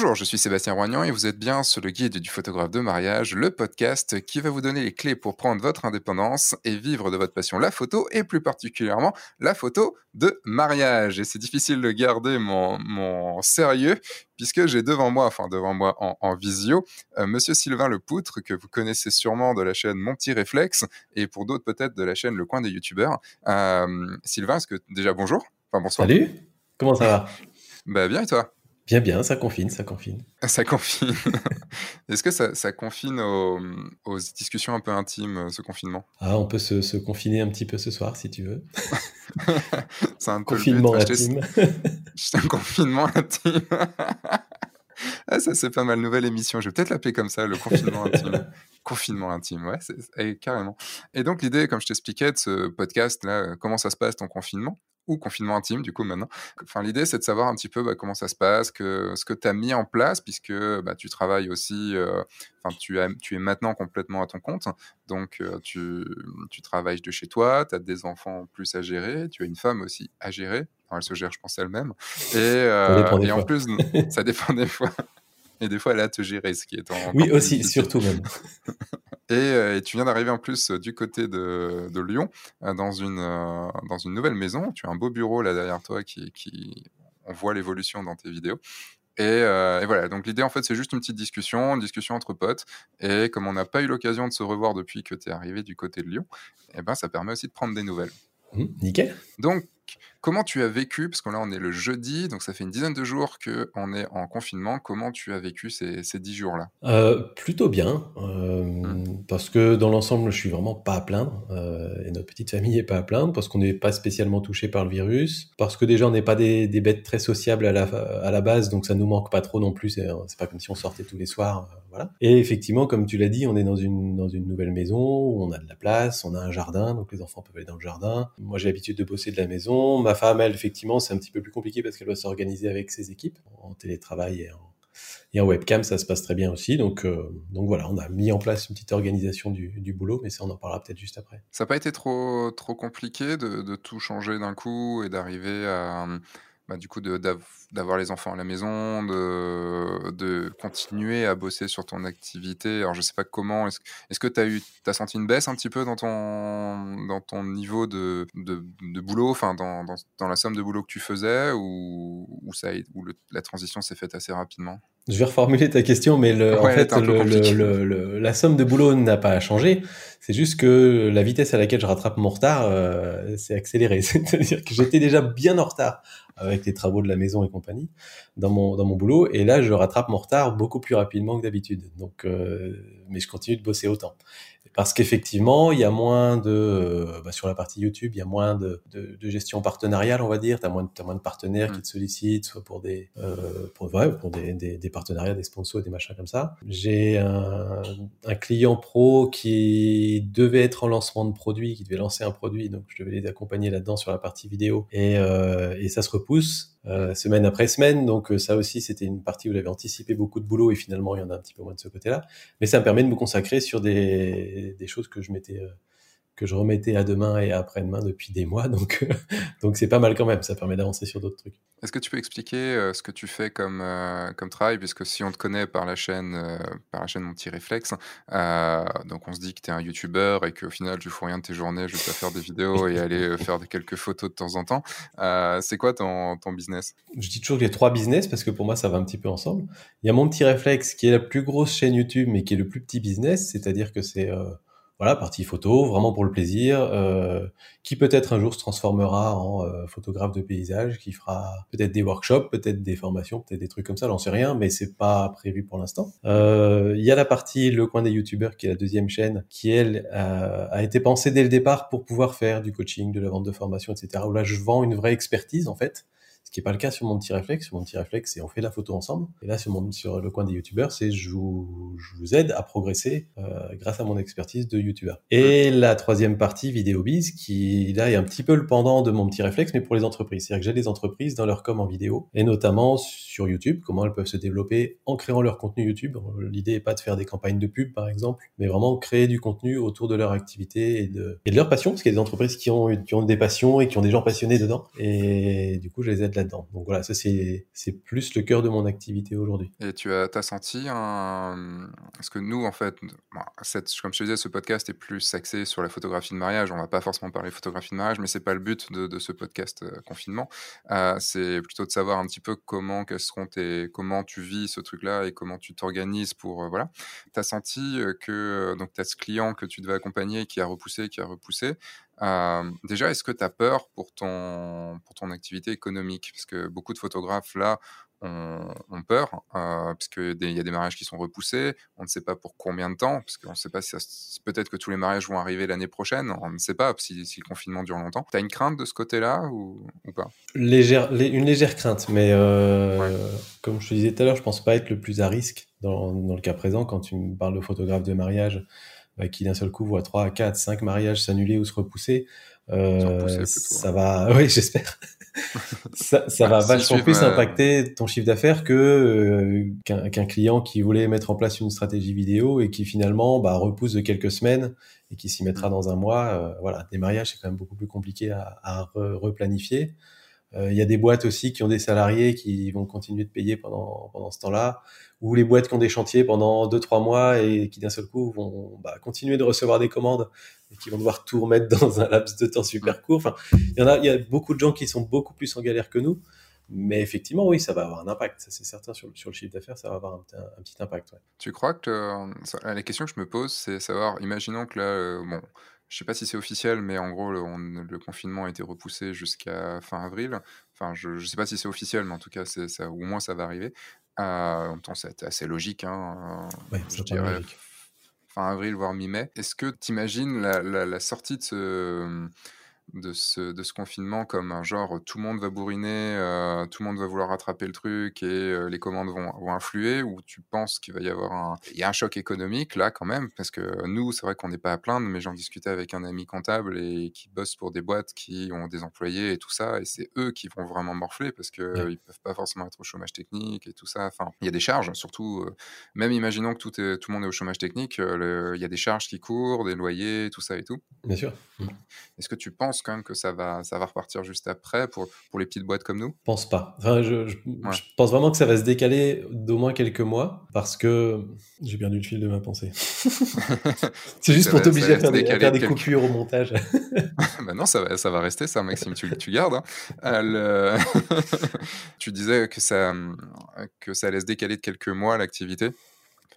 Bonjour, je suis Sébastien Roignan et vous êtes bien sur le guide du photographe de mariage, le podcast qui va vous donner les clés pour prendre votre indépendance et vivre de votre passion la photo et plus particulièrement la photo de mariage. Et c'est difficile de garder mon, sérieux puisque j'ai devant moi, enfin devant moi en, visio, euh, Monsieur Sylvain Lepoutre que vous connaissez sûrement de la chaîne Mon Petit Réflexe et pour d'autres peut-être de la chaîne Le Coin des YouTubeurs. Euh, Sylvain, est-ce que déjà bonjour Enfin bonsoir. Salut, comment ça va? Bah bien et toi? Bien, bien, ça confine, ça confine. Ça confine. Est-ce que ça, confine aux, discussions un peu intimes, euh, ce confinement? Ah, on peut se, confiner un petit peu ce soir, si tu veux. c'est un confinement intime. C'est un confinement intime. ah, ça, c'est pas mal. Nouvelle émission. Je vais peut-être l'appeler comme ça, le confinement intime. confinement intime, ouais, c'est, carrément. Et donc, l'idée, comme je t'expliquais, de ce podcast, là, comment ça se passe ton confinement? Ou confinement intime, du coup, maintenant. Enfin, l'idée, c'est de savoir un petit peu bah, comment ça se passe, que, ce que tu as mis en place, puisque bah, tu travailles aussi, euh, enfin, tu, tu es maintenant complètement à ton compte, donc euh, tu, tu travailles de chez toi, tu as des enfants plus à gérer, tu as une femme aussi à gérer, elle se gère, je pense, elle-même, et, euh, et en plus, ça dépend des fois. Et des fois, elle a à te gérer, ce qui est en. Oui, aussi, surtout même. Euh, et, tu viens d'arriver en plus euh, du côté de, de Lyon, euh, dans, une, dans une nouvelle maison. Tu as un beau bureau là derrière toi qui, qui on voit l'évolution dans tes vidéos. Et, voilà, donc l'idée en fait c'est juste une petite discussion, une discussion entre potes. Et comme on n'a pas eu l'occasion de se revoir depuis que tu es arrivé du côté de Lyon, et eh ben, ça permet aussi de prendre des nouvelles. Mmh, nickel. Donc Comment tu as vécu, parce que là on est le jeudi, donc ça fait une dizaine de jours qu'on est en confinement, comment tu as vécu ces, dix jours-là? Euh, Plutôt bien, euh, mmh. parce que dans l'ensemble je suis vraiment pas à plaindre, euh, et notre petite famille est pas à plaindre, parce qu'on n'est pas spécialement touché par le virus, parce que déjà on n'est pas des, bêtes très sociables à la, à la base, donc ça nous manque pas trop non plus, c'est pas comme si on sortait tous les soirs, voilà. Et effectivement, comme tu l'as dit, on est dans une, dans une nouvelle maison, où on a de la place, on a un jardin, donc les enfants peuvent aller dans le jardin. Moi j'ai l'habitude de bosser de la maison, Ma femme, elle, effectivement, c'est un petit peu plus compliqué parce qu'elle doit s'organiser avec ses équipes en télétravail et en, webcam, ça se passe très bien aussi. Donc, euh, donc voilà, on a mis en place une petite organisation du, boulot, mais ça, on en parlera peut-être juste après. Ça n'a pas été trop, trop compliqué de tout changer d'un coup et d'arriver à bah, du coup, d'avoir les enfants à la maison, de, continuer à bosser sur ton activité. Alors, je sais pas comment. Est-ce que tu as, as senti une baisse un petit peu dans ton, dans ton niveau de, de, boulot, enfin, dans, dans, dans, la somme de boulot que tu faisais, ou, ou, ça, ou la transition s'est faite assez rapidement? Je vais reformuler ta question, mais le, en fait, le, la somme de boulot n'a pas changé. C'est juste que la vitesse à laquelle je rattrape mon retard euh, s'est accélérée. C'est-à-dire que j'étais déjà bien en retard avec les travaux de la maison et compagnie dans mon dans mon boulot, et là je rattrape mon retard beaucoup plus rapidement que d'habitude. Donc, euh, mais je continue de bosser autant parce qu'effectivement, il y a moins de, euh, bah, sur la partie YouTube, il y a moins de, de, de gestion partenariale, on va dire. Tu as, moins de partenaires qui mm. te sollicitent, soit pour des, euh, pour, ouais, pour des, des, des, partenariats, des sponsors, des machins comme ça. J'ai un, un, client pro qui devait être en lancement de produit, qui devait lancer un produit, donc je devais les accompagner là-dedans sur la partie vidéo, et, euh, et ça se repousse. Euh, semaine après semaine. Donc euh, ça aussi, c'était une partie où j'avais anticipé beaucoup de boulot et finalement, il y en a un petit peu moins de ce côté-là. Mais ça me permet de me consacrer sur des, des choses que je m'étais euh, que je remettais à demain et après-demain depuis des mois. Donc, donc c'est pas mal quand même. Ça permet d'avancer sur d'autres trucs. Est-ce que tu peux expliquer euh, ce que tu fais comme, euh, comme travail? Puisque si on te connaît par la chaîne, euh, par la chaîne Mon Petit Réflexe, donc on se dit que tu es un YouTuber et qu'au final, tu fais rien de tes journées juste à faire des vidéos et aller faire quelques photos de temps en temps. c'est quoi ton, ton, business? Je dis toujours que j'ai trois business parce que pour moi, ça va un petit peu ensemble. Il y a Mon Petit Réflexe qui est la plus grosse chaîne YouTube, mais qui est le plus petit business. C'est-à-dire que c'est voilà, partie photo, vraiment pour le plaisir, euh, qui peut-être un jour se transformera en euh, photographe de paysage, qui fera peut-être des workshops, peut-être des formations, peut-être des trucs comme ça, j'en sais rien, mais c'est pas prévu pour l'instant. Euh, il y a la partie le coin des youtubeurs, qui est la deuxième chaîne, qui elle a été pensée dès le départ pour pouvoir faire du coaching, de la vente de formation, etc. Où là, je vends une vraie expertise en fait ce qui n'est pas le cas sur mon petit réflexe. Sur mon petit réflexe, c'est on fait la photo ensemble. Et là, sur, le coin des youtubeurs, c'est je vous, aide à progresser euh, grâce à mon expertise de youtubeur. Et la troisième partie, VidéoBiz, qui là est un petit peu le pendant de mon petit réflexe, mais pour les entreprises. C'est-à-dire que j'ai des entreprises dans leur com en vidéo, et notamment sur YouTube, comment elles peuvent se développer en créant leur contenu YouTube. L'idée n'est pas de faire des campagnes de pub, par exemple, mais vraiment créer du contenu autour de leur activité et de, et de leur passion, parce qu'il y a des entreprises qui ont, qui ont des passions et qui ont des gens passionnés dedans. Et du coup, je les aide là-dedans. Donc voilà, ça c'est plus le cœur de mon activité aujourd'hui. Et tu as, senti. Parce que nous, en fait, comme je te disais, ce podcast est plus axé sur la photographie de mariage. On va pas forcément parler photographie de mariage, mais c'est pas le but de, ce podcast euh, confinement. Euh, c'est plutôt de savoir un petit peu comment, quels seront tes, comment tu vis ce truc-là et comment tu t'organises pour... Euh, voilà. Tu as senti que tu as ce client que tu devais accompagner qui a repoussé, qui a repoussé déjà, est-ce que tu as peur pour ton, pour ton activité économique? Parce que beaucoup de photographes, là, ont, peur, euh, parce qu'il y a des mariages qui sont repoussés, on ne sait pas pour combien de temps, parce qu'on ne sait pas si, peut-être que tous les mariages vont arriver l'année prochaine, on ne sait pas si, le confinement dure longtemps. Tu as une crainte de ce côté-là ou, pas? Légère, Une légère crainte, mais comme je te disais tout à l'heure, je pense pas être le plus à risque dans, dans le cas présent. Quand tu me parles de photographe de mariage qui d'un seul coup voit 3, 4, 5 mariages s'annuler ou se repousser, euh, ça va, oui, j'espère. ça, ça va vachement plus impacter ton chiffre d'affaires que euh, qu'un client qui voulait mettre en place une stratégie vidéo et qui finalement bah, repousse de quelques semaines et qui s'y mettra mmh. dans un mois. Euh, voilà, des mariages c'est quand même beaucoup plus compliqué à, à replanifier. Il y a des boîtes aussi qui ont des salariés qui vont continuer de payer pendant pendant ce temps-là ou les boîtes qui ont des chantiers pendant 2-3 mois et qui d'un seul coup vont bah, continuer de recevoir des commandes et qui vont devoir tout remettre dans un laps de temps super court. Enfin, il y en a, il y a beaucoup de gens qui sont beaucoup plus en galère que nous. Mais effectivement, oui, ça va avoir un impact. Ça, c'est certain sur, sur, le chiffre d'affaires, ça va avoir un, petit impact. Tu crois que euh, la question que je me pose, c'est savoir, imaginons que là, euh, bon, je sais pas si c'est officiel, mais en gros, le, confinement a été repoussé jusqu'à fin avril. Enfin, je ne sais pas si c'est officiel, mais en tout cas, ça, au moins ça va arriver. Euh, en même temps, c'est assez logique. Hein, je dirais fin avril, voire mi-mai. Est-ce que tu imagines la, la, sortie de ce de ce, de ce confinement comme un genre tout le monde va bourriner, euh, tout le monde va vouloir rattraper le truc et euh, les commandes vont, vont, influer ou tu penses qu'il va y avoir un... Il y a un choc économique là quand même? Parce que nous, c'est vrai qu'on n'est pas à plaindre, mais j'en discutais avec un ami comptable et qui bosse pour des boîtes qui ont des employés et tout ça et c'est eux qui vont vraiment morfler parce qu'ils ne peuvent pas forcément être au chômage technique et tout ça. Enfin, il y a des charges, surtout, euh, même imaginons que tout, est, tout le monde est au chômage technique, il y a des charges qui courent, des loyers, tout ça et tout. Bien sûr. Mmh. Est-ce que tu penses quand même que ça va, ça va repartir juste après pour, pour les petites boîtes comme nous? Je pense pas. Enfin, je, je, pense vraiment que ça va se décaler d'au moins quelques mois parce que j'ai perdu le fil de ma pensée. c'est juste pour t'obliger à faire des, faire des coupures au montage. bah non, ça va, ça va rester ça, Maxime. Tu, tu gardes. Hein. Euh, tu disais que ça, que ça allait se décaler de quelques mois l'activité?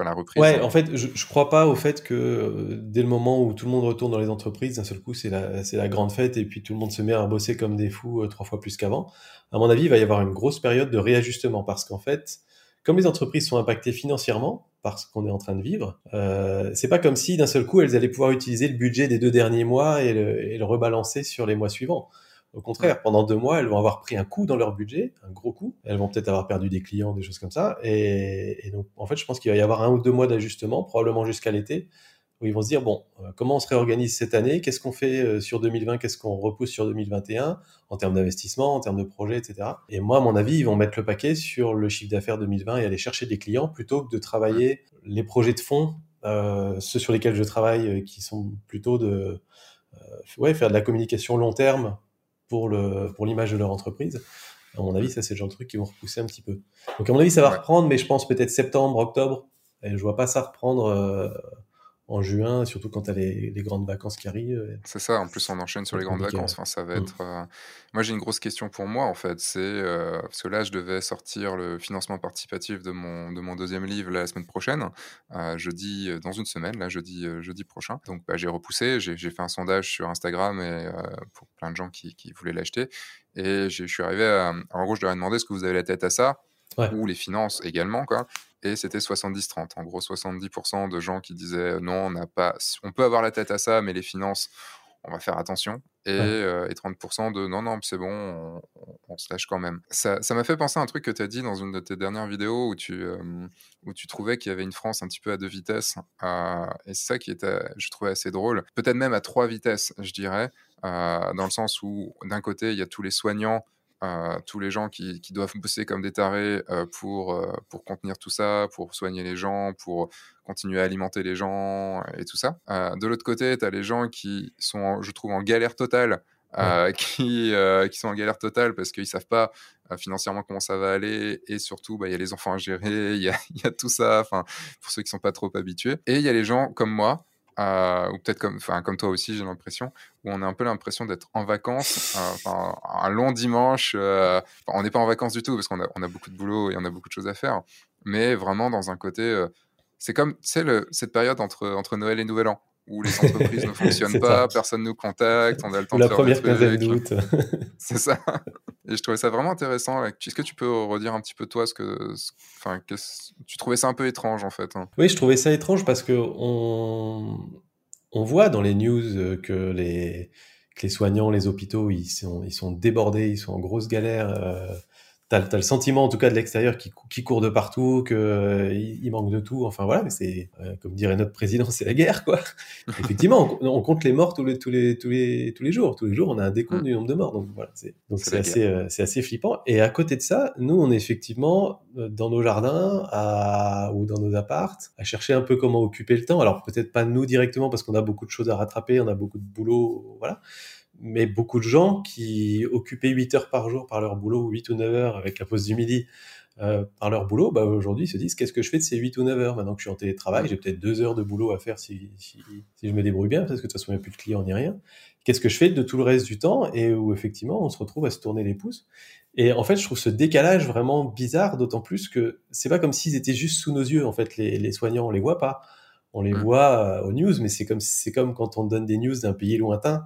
La reprise. Ouais, en fait, je, je crois pas au fait que euh, dès le moment où tout le monde retourne dans les entreprises, d'un seul coup, c'est la, la grande fête et puis tout le monde se met à bosser comme des fous euh, trois fois plus qu'avant. À mon avis, il va y avoir une grosse période de réajustement parce qu'en fait, comme les entreprises sont impactées financièrement parce qu'on est en train de vivre, euh, c'est pas comme si d'un seul coup elles allaient pouvoir utiliser le budget des deux derniers mois et le rebalancer sur les mois suivants. Au contraire, pendant deux mois, elles vont avoir pris un coup dans leur budget, un gros coup. Elles vont peut-être avoir perdu des clients, des choses comme ça. Et, donc, en fait, je pense qu'il va y avoir un ou deux mois d'ajustement, probablement jusqu'à l'été, où ils vont se dire, bon, euh, comment on se réorganise cette année? Qu'est-ce qu'on fait euh, sur 2020 Qu'est-ce qu'on repousse sur 2021 en termes d'investissement, en termes de projet, etc. Et moi, à mon avis, ils vont mettre le paquet sur le chiffre d'affaires 2020 et aller chercher des clients plutôt que de travailler les projets de fonds, euh, ceux sur lesquels je travaille, qui sont plutôt de ouais, faire de la communication long terme pour le pour l'image de leur entreprise. À mon avis, ça c'est le genre de truc qui vont repousser un petit peu. Donc à mon avis, ça va reprendre, mais je pense peut-être septembre, octobre. Et je vois pas ça reprendre euh, en juin, surtout quand tu as les, grandes vacances qui arrivent. C'est ça, en plus on enchaîne sur les grandes vacances. Enfin, ça va mm. être. Euh, moi j'ai une grosse question pour moi en fait, c'est euh, parce que là je devais sortir le financement participatif de mon de mon deuxième livre la semaine prochaine, euh, jeudi dans une semaine, là jeudi jeudi prochain. Donc bah, j'ai repoussé, j'ai fait un sondage sur Instagram et pour plein de gens qui, qui voulaient l'acheter et je suis arrivé à, en gros je leur ai demandé est-ce que vous avez la tête à ça? Ou les finances également quoi et c'était 70-30. En gros, 70% de gens qui disaient non, on n'a pas, on peut avoir la tête à ça, mais les finances, on va faire attention. Et, 30% euh, de non, non, c'est bon, on, se lâche quand même. Ça m'a fait penser à un truc que tu as dit dans une de tes dernières vidéos où tu, euh, où tu trouvais qu'il y avait une France un petit peu à deux vitesses. Euh, et c'est ça qui était, je trouvais assez drôle. Peut-être même à trois vitesses, je dirais, dans le sens où d'un côté, il y a tous les soignants tous les gens qui, doivent bosser comme des tarés euh, pour, euh, pour contenir tout ça, pour soigner les gens, pour continuer à alimenter les gens et tout ça. Euh, de l'autre côté, tu as les gens qui sont, je trouve, en galère totale qui, qui sont en galère totale parce qu'ils savent pas financièrement comment ça va aller et surtout bah, il y a les enfants à gérer, il y a, y a, tout ça, pour ceux qui sont pas trop habitués. Et il y a les gens comme moi euh, ou peut-être comme, comme toi aussi, j'ai l'impression, où on a un peu l'impression d'être en vacances, euh, un long dimanche. Euh, on n'est pas en vacances du tout parce qu'on a, on a beaucoup de boulot et on a beaucoup de choses à faire, mais vraiment dans un côté. c'est comme, tu cette période entre, entre Noël et Nouvel An où les entreprises ne fonctionnent pas, personne ne nous contacte, on a le temps de faire première quinzaine d'août. c'est ça. Et je trouvais ça vraiment intéressant. Est-ce que tu peux redire un petit peu toi ce que, enfin, tu trouvais ça un peu étrange en fait hein? Oui, je trouvais ça étrange parce que on, on voit dans les news que les, que les soignants, les hôpitaux, ils sont, ils sont débordés, ils sont en grosse galère. Euh, t'as as le sentiment en tout cas de l'extérieur qui, qui court de partout, que euh, il, manque de tout. Enfin voilà, mais c'est euh, comme dirait notre président, c'est la guerre quoi. Effectivement, on, compte les morts tous les tous les tous les tous les jours. Tous les jours, on a un décompte mm. du nombre de morts. Donc voilà, c'est donc c'est assez euh, c'est assez flippant. Et à côté de ça, nous on est effectivement dans nos jardins à, ou dans nos appartes à chercher un peu comment occuper le temps. Alors peut-être pas nous directement parce qu'on a beaucoup de choses à rattraper, on a beaucoup de boulot, voilà mais beaucoup de gens qui occupaient 8 heures par jour par leur boulot, ou 8 ou 9 heures avec la pause du midi euh, par leur boulot, bah aujourd'hui se disent qu'est-ce que je fais de ces 8 ou 9 heures? Maintenant que je suis en télétravail, j'ai peut-être 2 heures de boulot à faire si, si, si, je me débrouille bien, parce que de toute façon il n'y a plus de clients ni rien. Qu'est-ce que je fais de tout le reste du temps Et où effectivement on se retrouve à se tourner les pouces? Et en fait, je trouve ce décalage vraiment bizarre, d'autant plus que c'est pas comme s'ils étaient juste sous nos yeux. En fait, les, les soignants, on les voit pas. On les mmh. voit euh, aux news, mais c'est comme, c'est comme quand on donne des news d'un pays lointain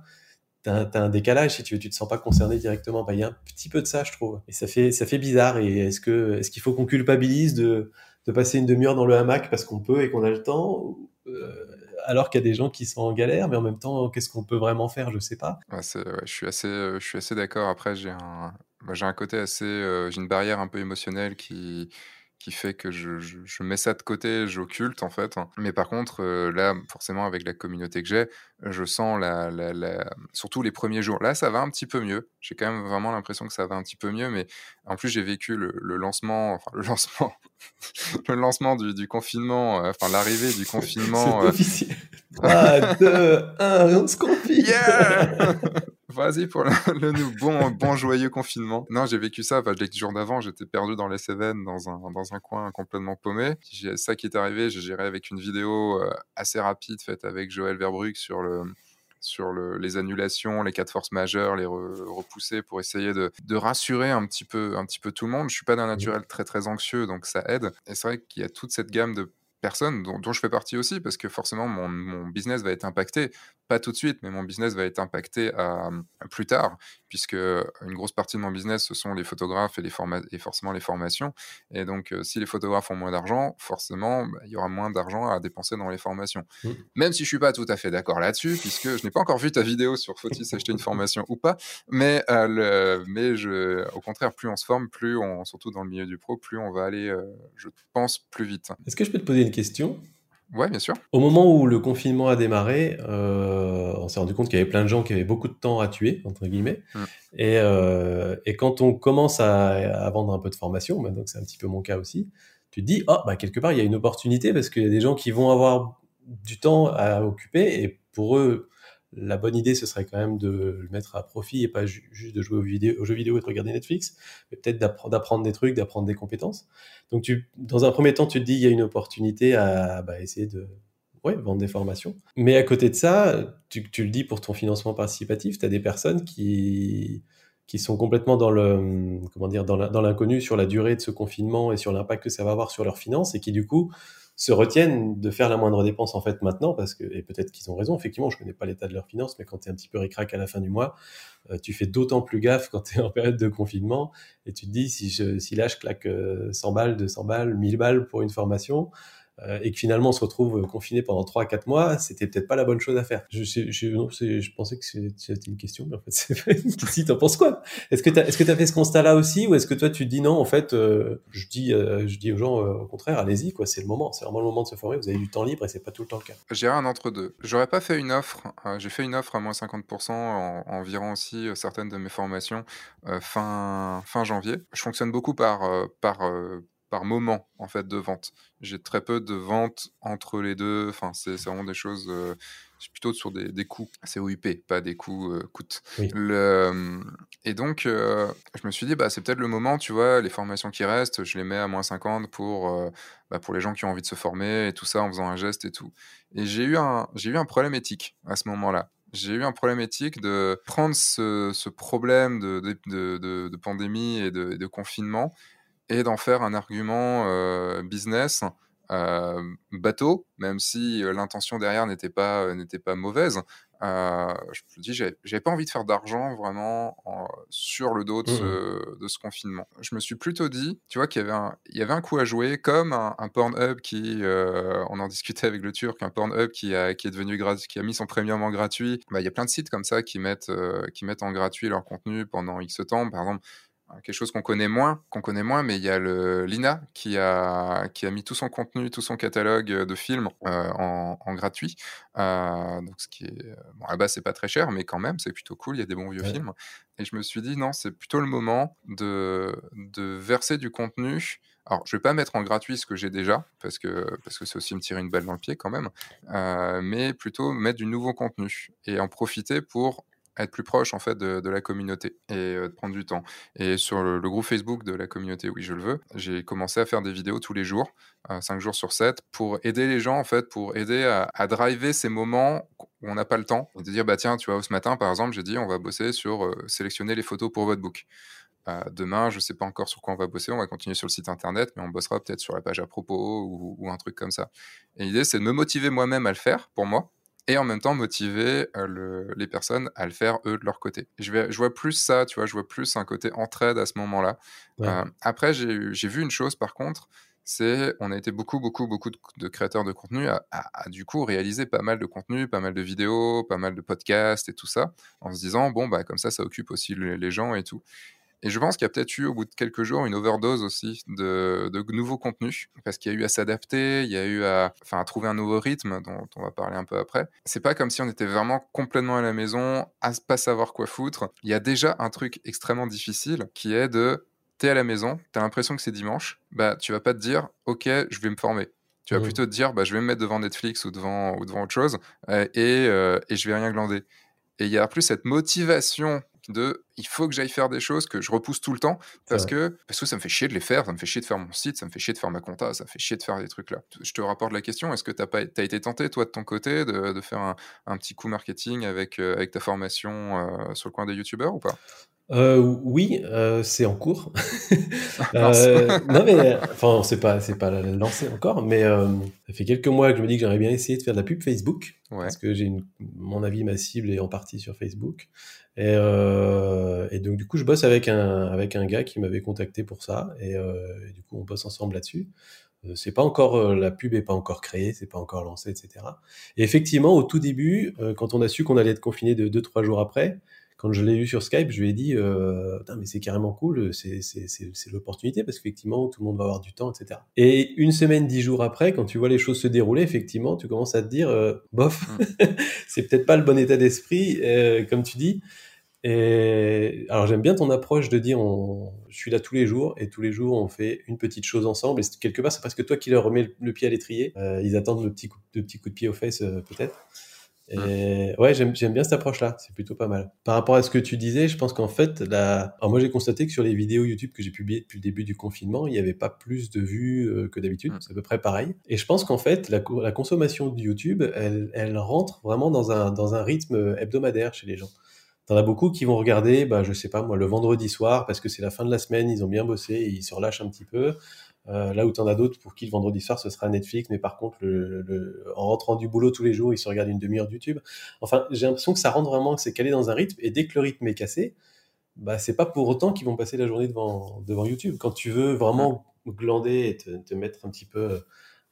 t'as un décalage si tu veux, tu te sens pas concerné directement. Bah, il y a un petit peu de ça, je trouve. Et ça fait, ça fait bizarre. Et est-ce que, est-ce qu'il faut qu'on culpabilise de, de passer une demi-heure dans le hamac parce qu'on peut et qu'on a le temps, euh, alors qu'il y a des gens qui sont en galère, mais en même temps, qu'est-ce qu'on peut vraiment faire? Je sais pas. Je suis assez, euh, je suis assez d'accord. Après, j'ai un, j'ai un côté assez, euh, j'ai une barrière un peu émotionnelle qui, qui fait que je, je, mets ça de côté, j'occulte en fait. Mais par contre, euh, là, forcément, avec la communauté que j'ai, je sens la, la, la, surtout les premiers jours. Là, ça va un petit peu mieux. J'ai quand même vraiment l'impression que ça va un petit peu mieux. Mais en plus, j'ai vécu le, le, lancement, enfin le lancement, le lancement du, du confinement, euh, enfin l'arrivée du confinement. C'est euh... officiel. 3, 2, 1, on se confine. Yeah Vas-y pour le, bon, bon joyeux confinement. Non, j'ai vécu ça. Enfin, les jours d'avant, j'étais perdu dans les Cévennes, dans un, dans un coin complètement paumé. Ça qui est arrivé, j'ai géré avec une vidéo euh, assez rapide faite avec Joël Verbruck sur le sur le, les annulations, les cas de force majeures, les repousser pour essayer de, de, rassurer un petit peu, un petit peu tout le monde. Je suis pas d'un mmh. naturel très très anxieux, donc ça aide. Et c'est vrai qu'il y a toute cette gamme de personnes dont, dont, je fais partie aussi, parce que forcément mon, mon, business va être impacté, pas tout de suite, mais mon business va être impacté à, à plus tard, puisque une grosse partie de mon business, ce sont les photographes et, les et forcément les formations. Et donc, euh, si les photographes ont moins d'argent, forcément, bah, il y aura moins d'argent à dépenser dans les formations. Mmh. Même si je suis pas tout à fait d'accord là-dessus, puisque je n'ai pas encore vu ta vidéo sur faut-il s'acheter une formation ou pas, mais, euh, le, mais je, au contraire, plus on se forme, plus on, surtout dans le milieu du pro, plus on va aller, euh, je pense, plus vite. Est-ce que je peux te poser une question? Ouais, bien sûr. Au moment où le confinement a démarré, euh, on s'est rendu compte qu'il y avait plein de gens qui avaient beaucoup de temps à tuer, entre guillemets. Mm. Et, euh, et, quand on commence à, à, vendre un peu de formation, bah, donc c'est un petit peu mon cas aussi, tu te dis, oh, bah, quelque part, il y a une opportunité parce qu'il y a des gens qui vont avoir du temps à occuper et pour eux, la bonne idée, ce serait quand même de le mettre à profit et pas juste de jouer aux, jeux vidéo et de regarder Netflix, mais peut-être d'apprendre des trucs, d'apprendre des compétences. Donc, tu, dans un premier temps, tu te dis, il y a une opportunité à bah, essayer de ouais, vendre des formations. Mais à côté de ça, tu, le dis pour ton financement participatif, tu as des personnes qui, qui sont complètement dans dans l'inconnu sur la durée de ce confinement et sur l'impact que ça va avoir sur leurs finances et qui du coup se retiennent de faire la moindre dépense en fait maintenant parce que et peut-être qu'ils ont raison. Effectivement je connais pas l'état de leurs finances mais quand tu es un petit peu ricrac à la fin du mois euh, tu fais d'autant plus gaffe quand tu es en période de confinement et tu te dis si je si là je claque 100 euh, balles 200 balles 1000 balles pour une formation et que finalement on se retrouve euh, confiné pendant 3-4 mois, c'était peut-être pas la bonne chose à faire. Je, je, non, je pensais que c'était une question, mais en fait, c'est si t'en penses quoi? Est-ce que tu as fait ce constat-là aussi, ou est-ce que toi tu te dis non En fait, euh, je dis, je dis aux gens au contraire, allez-y, quoi, c'est le moment, c'est vraiment le moment de se former. Vous avez du temps libre et c'est pas tout le temps le cas. J'ai un entre deux. J'aurais pas fait une offre. J'ai fait une offre à moins 50% en, environ aussi certaines de mes formations fin fin janvier. Je fonctionne beaucoup par par par moment en fait de vente. J'ai très peu de ventes entre les deux. Enfin, c'est vraiment des choses. Euh, plutôt sur des, des coûts. C'est OUP, pas des coûts euh. Le, et donc, je me suis dit, bah, c'est peut-être le moment, tu vois, les formations qui restent, je les mets à moins 50 pour, bah, pour les gens qui ont envie de se former et tout ça en faisant un geste et tout. Et j'ai eu un, eu un problème éthique à ce moment-là j'ai eu un problème éthique de prendre ce, ce problème de, de, de, de, pandémie et de, confinement et d'en faire un argument euh, business bateau, même si l'intention derrière n'était pas, n'était pas mauvaise. Je me dis, j'avais pas envie de faire d'argent vraiment sur le dos de ce, mmh de ce, confinement. Je me suis plutôt dit, tu vois, qu'il y avait un, il y avait un coup à jouer, comme un, un Pornhub qui, on en discutait avec le Turc, un Pornhub qui, a, qui est devenu qui a mis son premium en gratuit. Bah, il y a plein de sites comme ça qui mettent, qui mettent en gratuit leur contenu pendant X temps. Par exemple, quelque chose qu'on connaît moins, qu'on connaît moins, mais il y a le Lina qui a qui a mis tout son contenu, tout son catalogue de films euh, en, gratuit. Euh, donc ce qui est bon, à la base c'est pas très cher, mais quand même c'est plutôt cool. Il y a des bons vieux films. Et je me suis dit non, c'est plutôt le moment de de verser du contenu. Alors, je vais pas mettre en gratuit ce que j'ai déjà, parce que parce que c'est aussi me tirer une balle dans le pied quand même, euh, mais plutôt mettre du nouveau contenu et en profiter pour être plus proche en fait de, la communauté et de prendre du temps. Et sur le, groupe Facebook de la communauté, oui, je le veux, j'ai commencé à faire des vidéos tous les jours, 5 jours sur 7, pour aider les gens en fait, pour aider à, driver ces moments où on n'a pas le temps. Et de dire, bah tiens, tu vois, ce matin par exemple, j'ai dit, on va bosser sur sélectionner les photos pour votre book. demain, je ne sais pas encore sur quoi on va bosser, on va continuer sur le site internet, mais on bossera peut-être sur la page à propos ou un truc comme ça. Et l'idée, c'est de me motiver moi-même à le faire pour moi, et en même temps motiver le, les personnes à le faire eux de leur côté. Je, vais, je vois plus ça, tu vois, je vois plus un côté entraide à ce moment-là. après, j'ai vu une chose par contre, c'est on a été beaucoup, beaucoup, beaucoup de, créateurs de contenu à, à, du coup réaliser pas mal de contenu, pas mal de vidéos, pas mal de podcasts et tout ça, en se disant bon bah comme ça, ça occupe aussi les gens et tout. Et je pense qu'il y a peut-être eu au bout de quelques jours une overdose aussi de, de nouveaux contenus, parce qu'il y a eu à s'adapter, il y a eu à, enfin, à trouver un nouveau rythme dont on va parler un peu après. C'est pas comme si on était vraiment complètement à la maison, à pas savoir quoi foutre. Il y a déjà un truc extrêmement difficile qui est de t'es à la maison, t'as l'impression que c'est dimanche, bah tu vas pas te dire ok je vais me former. Tu vas mmh. plutôt te dire bah je vais me mettre devant Netflix ou devant ou devant autre chose euh, et, euh, et je vais rien glander. Et il y a plus cette motivation de il faut que j'aille faire des choses que je repousse tout le temps parce que, parce que ça me fait chier de les faire, ça me fait chier de faire mon site, ça me fait chier de faire ma compta, ça me fait chier de faire des trucs là. Je te rapporte la question, est-ce que tu as, as, été tenté, toi, de ton côté, de, de faire un, un, petit coup marketing avec, euh, avec ta formation euh, sur le coin des youtubeurs ou pas? Euh, oui, euh, c'est en cours. euh, non mais enfin c'est pas c'est pas lancé encore, mais euh, ça fait quelques mois que je me dis que j'aurais bien essayé de faire de la pub Facebook ouais. parce que j'ai mon avis ma cible est en partie sur Facebook et, euh, et donc du coup je bosse avec un avec un gars qui m'avait contacté pour ça et, et, du coup on bosse ensemble là-dessus. C'est pas encore la pub est pas encore créée, c'est pas encore lancé, etc. Et effectivement au tout début, quand on a su qu'on allait être confiné de deux trois jours après quand je l'ai eu sur Skype, je lui ai dit, euh, mais c'est carrément cool, c'est l'opportunité parce qu'effectivement, tout le monde va avoir du temps, etc. Et une semaine, dix jours après, quand tu vois les choses se dérouler, effectivement, tu commences à te dire, euh, bof, mm. c'est peut-être pas le bon état d'esprit, euh, comme tu dis. Et alors j'aime bien ton approche de dire, on, je suis là tous les jours et tous les jours on fait une petite chose ensemble. Et quelque part, c'est parce que toi qui leur remets le, pied à l'étrier. Euh, ils attendent le petit coup, le petit coup de pied aux fesses, peut-être. Et ouais, j'aime bien cette approche-là, c'est plutôt pas mal. Par rapport à ce que tu disais, je pense qu'en fait, la... Alors moi j'ai constaté que sur les vidéos YouTube que j'ai publiées depuis le début du confinement, il n'y avait pas plus de vues euh, que d'habitude, mm. c'est à peu près pareil. Et je pense qu'en fait, la, la, consommation de YouTube, elle, elle rentre vraiment dans un, dans un rythme hebdomadaire chez les gens. T'en as beaucoup qui vont regarder, bah, je sais pas moi, le vendredi soir, parce que c'est la fin de la semaine, ils ont bien bossé, et ils se relâchent un petit peu. Euh, là où tu en as d'autres pour qui le vendredi soir ce sera Netflix, mais par contre, en rentrant du boulot tous les jours, ils se regardent une demi-heure de YouTube. Enfin, j'ai l'impression que ça rentre vraiment, que c'est calé dans un rythme, et dès que le rythme est cassé, bah, c'est pas pour autant qu'ils vont passer la journée devant, devant YouTube. Quand tu veux vraiment glander et te, te mettre un petit peu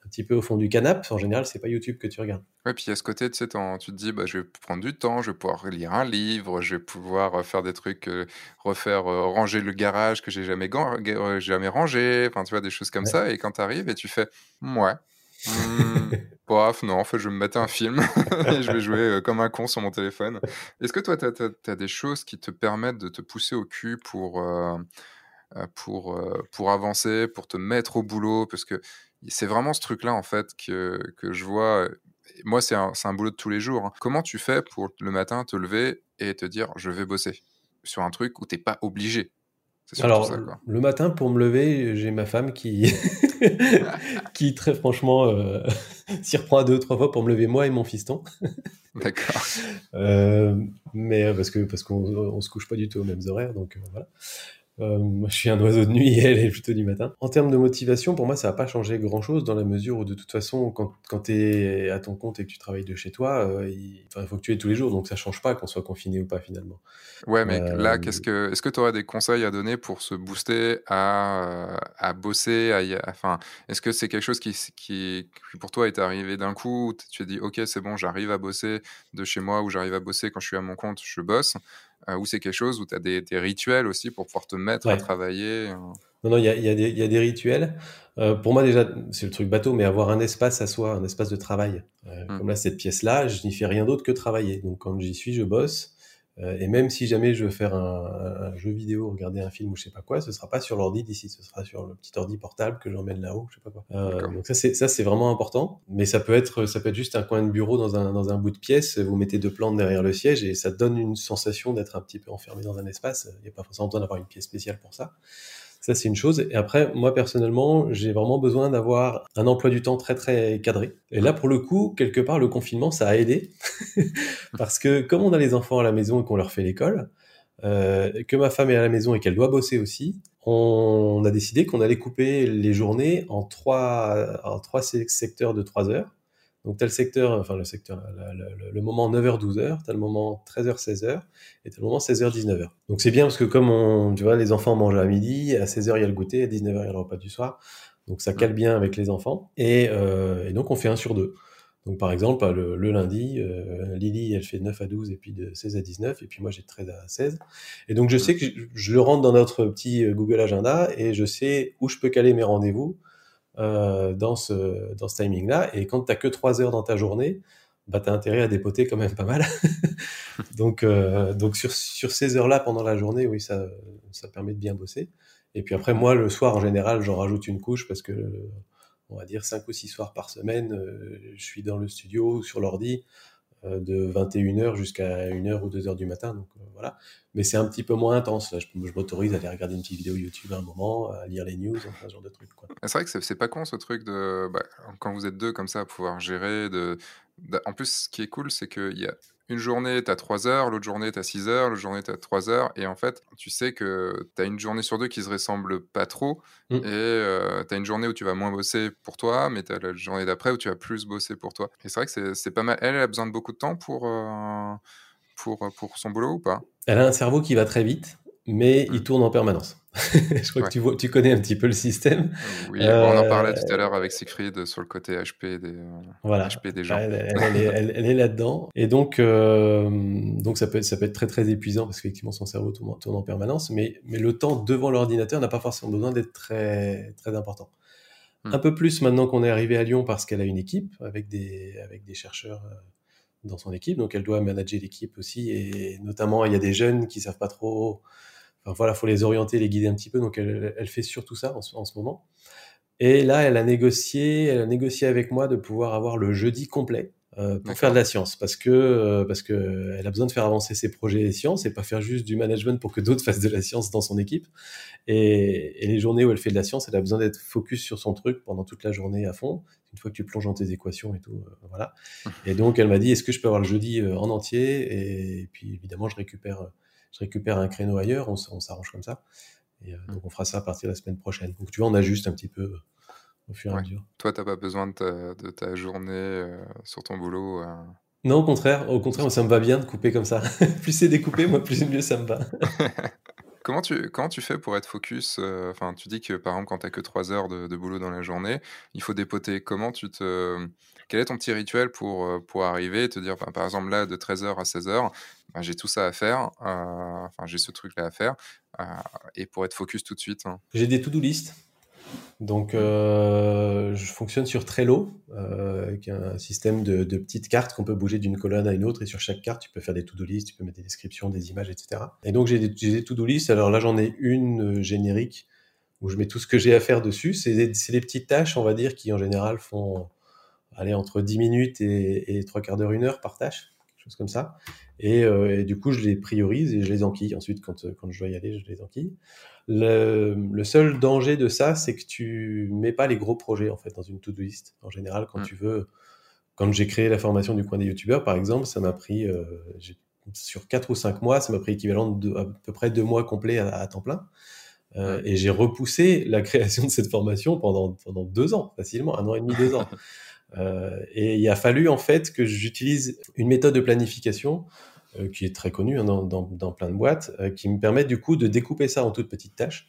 un petit peu au fond du canapé, en général, c'est pas YouTube que tu regardes. Ouais, puis a ce côté, tu sais, tu te dis, bah, je vais prendre du temps, je vais pouvoir lire un livre, je vais pouvoir euh, faire des trucs, euh, refaire, euh, ranger le garage que j'ai jamais, jamais rangé, enfin, tu vois, des choses comme ça. Et quand tu arrives et tu fais, ouais, hmm, Bref, non, en fait, je vais me mettre un film et je vais jouer comme un con sur mon téléphone. Est-ce que toi, tu as, des choses qui te permettent de te pousser au cul pour pour, pour avancer, pour te mettre au boulot, parce que c'est vraiment ce truc-là, en fait, que, que je vois. Moi, c'est un, un, boulot de tous les jours. Hein. Comment tu fais pour le matin te lever et te dire je vais bosser sur un truc où tu n'es pas obligé? Alors, le matin, pour me lever, j'ai ma femme qui, qui très franchement, euh, s'y reprend à deux ou trois fois pour me lever, moi et mon fiston. D'accord. Euh, mais euh, parce que parce qu'on on se couche pas du tout aux mêmes horaires, donc voilà. Euh, moi, je suis un oiseau de nuit et elle est plutôt du matin. En termes de motivation, pour moi, ça va pas changer grand-chose dans la mesure où, de toute façon, quand, quand tu es à ton compte et que tu travailles de chez toi, euh, il, faut que tu aies tous les jours, donc ça change pas qu'on soit confiné ou pas finalement. Ouais, mais là, euh, qu'est-ce que, est-ce que tu aurais des conseils à donner pour se booster à, à bosser à, enfin, Est-ce que c'est quelque chose qui, qui, pour toi est arrivé d'un coup Tu as dit, ok, c'est bon, j'arrive à bosser de chez moi ou j'arrive à bosser quand je suis à mon compte, je bosse euh, ou c'est quelque chose où tu as des, rituels aussi pour pouvoir te mettre à travailler euh? Non, non, il y a, y, a y a, des rituels. Euh, pour moi, déjà, c'est le truc bateau, mais avoir un espace à soi, un espace de travail. Mmh. Comme là, cette pièce-là, je n'y fais rien d'autre que travailler. Donc, quand j'y suis, je bosse. Euh, et même si jamais je veux faire un, un, jeu vidéo, regarder un film ou je sais pas quoi, ce sera pas sur l'ordi d'ici, ce sera sur le petit ordi portable que j'emmène là-haut, je sais pas quoi. Euh, donc ça c'est ça c'est vraiment important, mais ça peut être ça peut être juste un coin de bureau dans un dans un bout de pièce, vous mettez deux plantes derrière le siège et ça donne une sensation d'être un petit peu enfermé dans un espace. Il n'y a pas forcément besoin d'avoir une pièce spéciale pour ça. Ça, c'est une chose. Et après, moi, personnellement, j'ai vraiment besoin d'avoir un emploi du temps très, très cadré. Et là, pour le coup, quelque part, le confinement, ça a aidé. Parce que comme on a les enfants à la maison et qu'on leur fait l'école, euh, que ma femme est à la maison et qu'elle doit bosser aussi, on a décidé qu'on allait couper les journées en trois, en trois secteurs de trois heures. Donc, tu as le secteur, enfin, le secteur, le, moment 9h-12h, tu as le moment 13h-16h, et tu as le moment 16h-19h. Donc, c'est bien parce que comme on, tu vois, les enfants mangent à midi, à 16h, il y a le goûter, à 19h, il y a le repas du soir. Donc, ça cale bien avec les enfants. Et, euh, et donc, on fait un sur deux. Donc, par exemple, le, lundi, euh, Lily, elle fait 9 à 12 et puis de 16 à 19, et puis moi, j'ai de 13 à 16. Et donc, je sais que je, je le rentre dans notre petit Google Agenda et je sais où je peux caler mes rendez-vous euh, dans ce, dans ce timing-là. Et quand tu n'as que 3 heures dans ta journée, bah, tu intérêt à dépoter quand même pas mal. donc, euh, donc sur, sur ces heures-là pendant la journée, oui, ça, ça permet de bien bosser. Et puis après, moi, le soir, en général, j'en rajoute une couche parce que, on va dire, 5 ou 6 soirs par semaine, euh, je suis dans le studio, sur l'ordi, de 21h jusqu'à 1h ou 2h du matin. Donc euh, voilà. Mais c'est un petit peu moins intense. Là. Je, m'autorise à aller regarder une petite vidéo YouTube à un moment, à lire les news, enfin, ce genre de trucs. C'est vrai que c'est pas con ce truc de. Bah, quand vous êtes deux comme ça, à pouvoir gérer. De... En plus, ce qui est cool, c'est qu'il y a une journée, tu as 3 heures, l'autre journée, tu as 6 heures, l'autre journée, tu as 3 heures. Et en fait, tu sais que tu as une journée sur deux qui se ressemble pas trop. Mmh. Et euh, tu as une journée où tu vas moins bosser pour toi, mais tu as la journée d'après où tu vas plus bosser pour toi. Et c'est vrai que c'est pas mal. Elle, elle, a besoin de beaucoup de temps pour, euh, pour, pour son boulot ou pas? Elle a un cerveau qui va très vite mais il mmh. tourne en permanence. je crois que tu, vois, tu connais un petit peu le système. Oui, on en parlait tout à euh, l'heure avec Siegfried sur le côté HP des, voilà. HP des gens. Elle, elle, est, là-dedans. Et donc, euh, donc ça, peut être, ça peut être très très épuisant parce qu'effectivement son cerveau tourne, tourne, en permanence, mais, mais le temps devant l'ordinateur n'a pas forcément besoin d'être très, très important. Mmh. Un peu plus maintenant qu'on est arrivé à Lyon parce qu'elle a une équipe avec des, avec des chercheurs euh, dans son équipe, donc elle doit manager l'équipe aussi, et notamment il y a des jeunes qui savent pas trop Enfin, voilà, faut les orienter, les guider un petit peu. Donc, elle, elle fait surtout ça en, en, ce moment. Et là, elle a négocié, elle a négocié avec moi de pouvoir avoir le jeudi complet euh, pour faire de la science, parce que euh, parce que elle a besoin de faire avancer ses projets sciences et pas faire juste du management pour que d'autres fassent de la science dans son équipe. Et, et, les journées où elle fait de la science, elle a besoin d'être focus sur son truc pendant toute la journée à fond. Une fois que tu plonges dans tes équations et tout, euh, voilà. Et donc, elle m'a dit, est-ce que je peux avoir le jeudi euh, en entier? Et puis, évidemment, je récupère je récupère un créneau ailleurs, on, s'arrange comme ça. Et euh, mmh. donc on fera ça à partir de la semaine prochaine. Donc tu vois, on ajuste un petit peu euh, au fur et à mesure. Toi, tu n'as pas besoin de ta, journée euh, sur ton boulot Non, au contraire, au contraire, ça me va bien de couper comme ça. plus c'est découpé, moi, plus mieux ça me va. Comment tu, comment tu fais pour être focus Enfin, tu dis que par exemple, quand tu n'as que 3 heures de, de, boulot dans la journée, il faut dépoter. Comment tu te quel est ton petit rituel pour, euh, pour arriver et te dire, par exemple, là, de 13h à 16h, bah, j'ai tout ça à faire, euh, enfin, j'ai ce truc-là à faire, euh, et pour être focus tout de suite hein. J'ai des to-do list. Donc, euh, je fonctionne sur Trello, euh, est un système de, petites cartes qu'on peut bouger d'une colonne à une autre. Et sur chaque carte, tu peux faire des to-do list, tu peux mettre des descriptions, des images, etc. Et donc, j'ai des, des to-do list. Alors là, j'en ai une euh, générique où je mets tout ce que j'ai à faire dessus. C'est des, petites tâches, on va dire, qui en général font aller entre 10 minutes et, et 3 quarts d'heure, une heure par tâche, quelque chose comme ça. Euh, et, du coup, je les priorise et je les enquille. Ensuite, quand, quand je dois y aller, je les enquille. Le, le seul danger de ça, c'est que tu mets pas les gros projets en fait dans une to-do list. En général, quand mm. tu veux, quand j'ai créé la formation du coin des youtubeurs, par exemple, ça m'a pris euh, sur 4 ou 5 mois, ça m'a pris l'équivalent de à peu près 2 mois complets à, temps plein. Euh, et j'ai repoussé la création de cette formation pendant, pendant deux ans, facilement, un an et demi, deux ans. Euh, et il a fallu en fait que j'utilise une méthode de planification euh, qui est très connue hein, dans, dans, dans, plein de boîtes, euh, qui me permet du coup de découper ça en toutes petites tâches.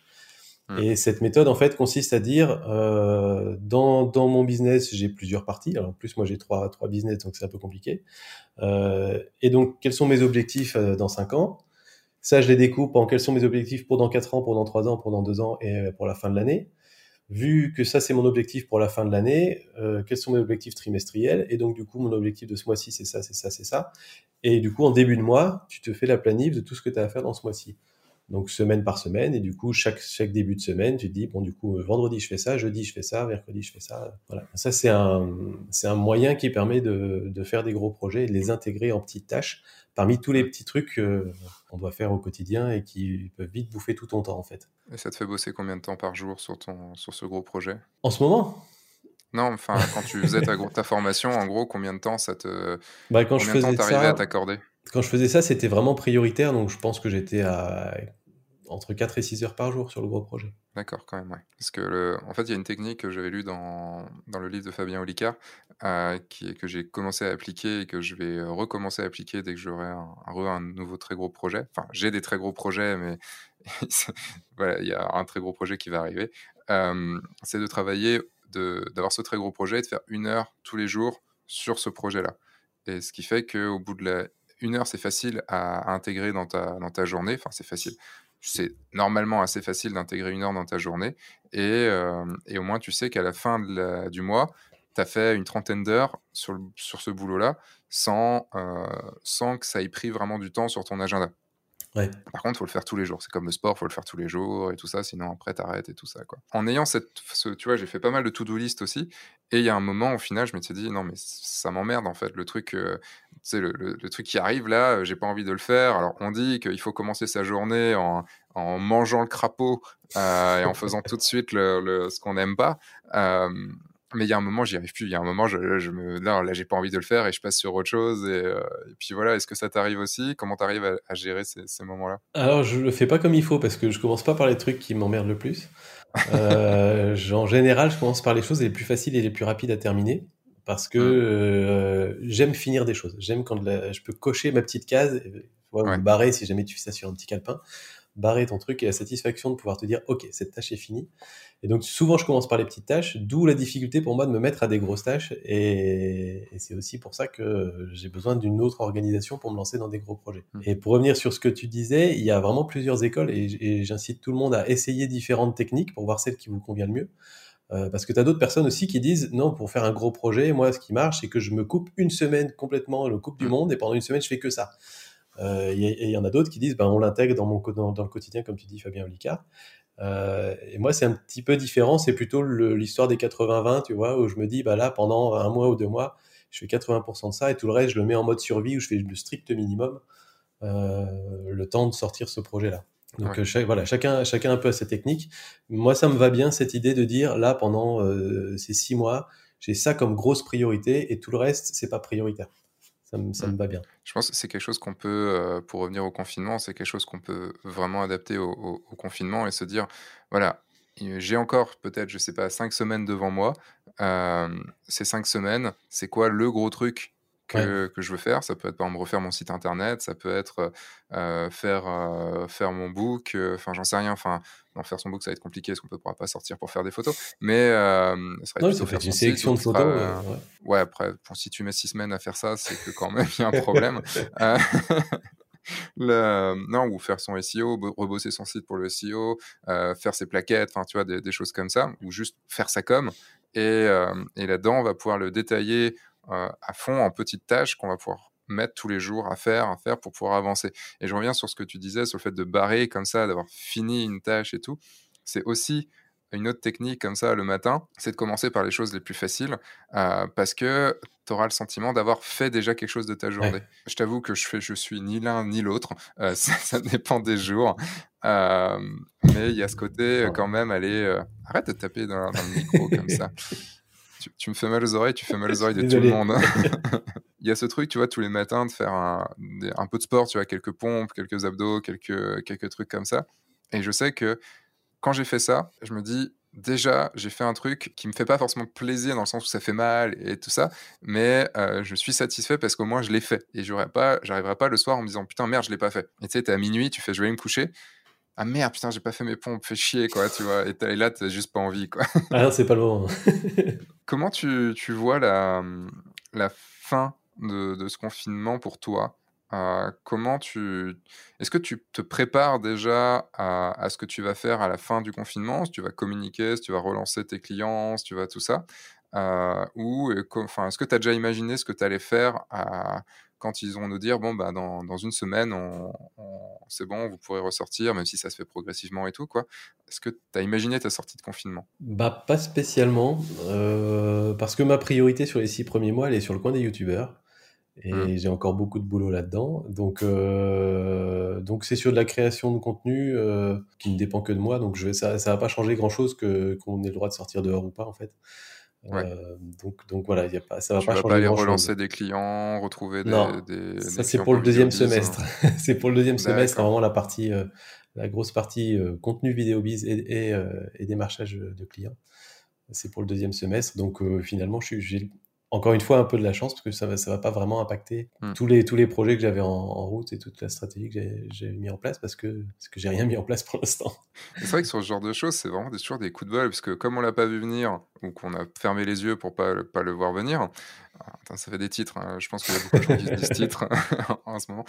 Mmh. Et cette méthode en fait consiste à dire euh, dans, dans mon business j'ai plusieurs parties. Alors en plus moi j'ai trois trois business donc c'est un peu compliqué. Euh, et donc quels sont mes objectifs dans cinq ans? Ça je les découpe en quels sont mes objectifs pour dans quatre ans, pour dans trois ans, pour dans deux ans et pour la fin de l'année vu que ça c'est mon objectif pour la fin de l'année, euh, quels sont mes objectifs trimestriels Et donc du coup mon objectif de ce mois-ci c'est ça, c'est ça, c'est ça. Et du coup en début de mois, tu te fais la planif de tout ce que tu as à faire dans ce mois-ci. Donc semaine par semaine et du coup chaque chaque début de semaine, tu te dis bon du coup vendredi je fais ça, jeudi je fais ça, mercredi je fais ça. Voilà. Ça c'est un c'est un moyen qui permet de de faire des gros projets et de les intégrer en petites tâches parmi tous les petits trucs qu'on doit faire au quotidien et qui peuvent vite bouffer tout ton temps en fait. Et ça te fait bosser combien de temps par jour sur, ton, sur ce gros projet? En ce moment? Non, enfin quand tu faisais ta, ta, formation, en gros, combien de temps ça te... Bah, quand combien je faisais de temps à t'accorder? Quand je faisais ça, c'était vraiment prioritaire, donc je pense que j'étais à entre 4 et 6 heures par jour sur le gros projet. D'accord, quand même, ouais. Parce que, en fait, il y a une technique que j'avais lue dans, dans le livre de Fabien Olicard, euh, que j'ai commencé à appliquer et que je vais euh, recommencer à appliquer dès que j'aurai un, nouveau très gros projet. Enfin, j'ai des très gros projets, mais voilà, il y a un très gros projet qui va arriver. Euh, c'est de travailler, d'avoir ce très gros projet et de faire une heure tous les jours sur ce projet-là. Et ce qui fait qu'au bout de la une heure, c'est facile à, intégrer dans ta, dans ta journée. Enfin, c'est facile c'est normalement assez facile d'intégrer une heure dans ta journée. Et, euh, au moins, tu sais qu'à la fin du mois, tu as fait une trentaine d'heures sur, ce boulot-là euh, sans que ça ait pris vraiment du temps sur ton agenda. Par contre, il faut le faire tous les jours. C'est comme le sport, il faut le faire tous les jours et tout ça, sinon après, t'arrêtes et tout ça. En ayant cette. tu vois, j'ai fait pas mal de to-do list aussi. Et il y a un moment, au final, je m'étais dit, non, mais ça m'emmerde en fait. Le truc, euh, le, truc qui arrive là, euh, j'ai pas envie de le faire. Alors, on dit qu'il faut commencer sa journée en, en mangeant le crapaud euh, et en faisant tout de suite le, ce qu'on n'aime pas. Mais il y a un moment, j'y arrive plus. Il y a un moment, je, je me, là, là j'ai pas envie de le faire et je passe sur autre chose. Et, euh, puis voilà, est-ce que ça t'arrive aussi? Comment t'arrives à, à gérer ces, ces moments-là? Alors, je le fais pas comme il faut parce que je commence pas par les trucs qui m'emmerdent le plus. euh, en général, je commence par les choses les plus faciles et les plus rapides à terminer parce que mmh. euh, j'aime finir des choses. J'aime quand je peux cocher ma petite case, et, ouais. barrer si jamais tu fais ça sur un petit calepin barrer ton truc et la satisfaction de pouvoir te dire ok cette tâche est finie et donc souvent je commence par les petites tâches d'où la difficulté pour moi de me mettre à des grosses tâches et, c'est aussi pour ça que j'ai besoin d'une autre organisation pour me lancer dans des gros projets mmh. et pour revenir sur ce que tu disais il y a vraiment plusieurs écoles et, j'incite tout le monde à essayer différentes techniques pour voir celle qui vous convient le mieux euh, parce que tu as d'autres personnes aussi qui disent non, pour faire un gros projet, moi, ce qui marche, c'est que je me coupe une semaine complètement, le coupe du mmh. monde, et pendant une semaine, je fais que ça. Euh, et il y en a d'autres qui disent, ben, on l'intègre dans, mon, dans, dans, le quotidien, comme tu dis, Fabien Olicard. Euh, et moi, c'est un petit peu différent. C'est plutôt l'histoire des 80-20, tu vois, où je me dis, bah là, pendant un mois ou deux mois, je fais 80% de ça et tout le reste, je le mets en mode survie où je fais le strict minimum euh, le temps de sortir ce projet-là. Donc chaque, voilà, chacun, chacun un peu à sa technique. Moi, ça me va bien cette idée de dire là, pendant ces six mois, j'ai ça comme grosse priorité et tout le reste, c'est pas prioritaire ça, me, mmh. va bien. Je pense que c'est quelque chose qu'on peut, euh, pour revenir au confinement, c'est quelque chose qu'on peut vraiment adapter au, confinement et se dire, voilà, j'ai encore peut-être, je sais pas, cinq semaines devant moi. Euh, ces cinq semaines, c'est quoi le gros truc que, que, je veux faire? Ça peut être par exemple refaire mon site internet, ça peut être euh, faire, euh, faire mon book, enfin j'en sais rien. Enfin, non, faire son book ça va être compliqué parce qu'on ne pourra pas sortir pour faire des photos. Mais ça serait plutôt faire une sélection de photos. ouais. après, si tu mets six semaines à faire ça, c'est que quand même il y a un problème. non, ou faire son SEO, rebosser son site pour le SEO, euh, faire ses plaquettes, enfin, tu vois, des, choses comme ça, ou juste faire sa com. Et, euh, et là-dedans, on va pouvoir le détailler euh, à fond en petites tâches qu'on va pouvoir mettre tous les jours à faire, à faire pour pouvoir avancer. Et je reviens sur ce que tu disais, sur le fait de barrer comme ça, d'avoir fini une tâche et tout. C'est aussi une autre technique comme ça le matin, c'est de commencer par les choses les plus faciles euh, parce que tu auras le sentiment d'avoir fait déjà quelque chose de ta journée. Je t'avoue que je fais, je suis ni l'un ni l'autre, euh, ça, dépend des jours, euh, mais il y a ce côté quand même, allez, arrête de taper dans, le micro comme ça. Tu, me fais mal aux oreilles, tu fais mal aux oreilles de tout le monde. il y a ce truc, tu vois, tous les matins de faire un, un, peu de sport, tu vois, quelques pompes, quelques abdos, quelques, quelques trucs comme ça. Et je sais que quand j'ai fait ça, je me dis, déjà, j'ai fait un truc qui me fait pas forcément plaisir dans le sens où ça fait mal et tout ça, mais euh, je suis satisfait parce qu'au moins je l'ai fait. Et j'aurais pas, j'arriverai pas le soir en me disant putain merde, je l'ai pas fait. Et tu sais, t'es à minuit, tu fais je vais me coucher. Ah merde, putain, j'ai pas fait mes pompes, fais chier, quoi, tu vois. Et, là, t'as juste pas envie, quoi. Ah c'est pas le moment. Comment tu, tu vois la, la fin de, ce confinement pour toi comment tu... Est-ce que tu te prépares déjà à, ce que tu vas faire à la fin du confinement? Si tu vas communiquer, si tu vas relancer tes clients, si tu vas tout ça Ou enfin, est-ce que tu as déjà imaginé ce que tu allais faire quand ils vont nous dire bon, bah, dans, une semaine, c'est bon, vous pourrez ressortir, même si ça se fait progressivement et tout quoi. Est-ce que tu as imaginé ta sortie de confinement? Bah, pas spécialement, parce que ma priorité sur les six premiers mois, elle est sur le coin des youtubeurs. Et mmh. j'ai encore beaucoup de boulot là-dedans. Donc, euh, donc c'est sur de la création de contenu euh, qui ne dépend que de moi. Donc, je ça, ça va pas changer grand-chose que qu'on ait le droit de sortir dehors ou pas, en fait. Euh, donc, donc voilà, y a pas, ça va tu pas vas changer. pas aller relancer des clients, retrouver des. Non, des, ça c'est pour le deuxième semestre. c'est pour le deuxième semestre, vraiment la partie, euh, la grosse partie euh, contenu vidéo biz et, et, et démarchage de clients. C'est pour le deuxième semestre. Donc finalement, j'ai encore une fois un peu de la chance parce que ça va, ça va pas vraiment impacter hmm. tous, les, tous les projets que j'avais en, route et toute la stratégie que j'ai mis en place parce que, parce que j'ai rien mis en place pour l'instant. C'est vrai que sur ce genre de choses, c'est vraiment des, toujours des coups de bol parce que comme on l'a pas vu venir ou qu'on a fermé les yeux pour pas, pas le voir venir, ah, ça fait des titres, hein, je pense qu'il y a beaucoup de gens qui disent titres en ce moment.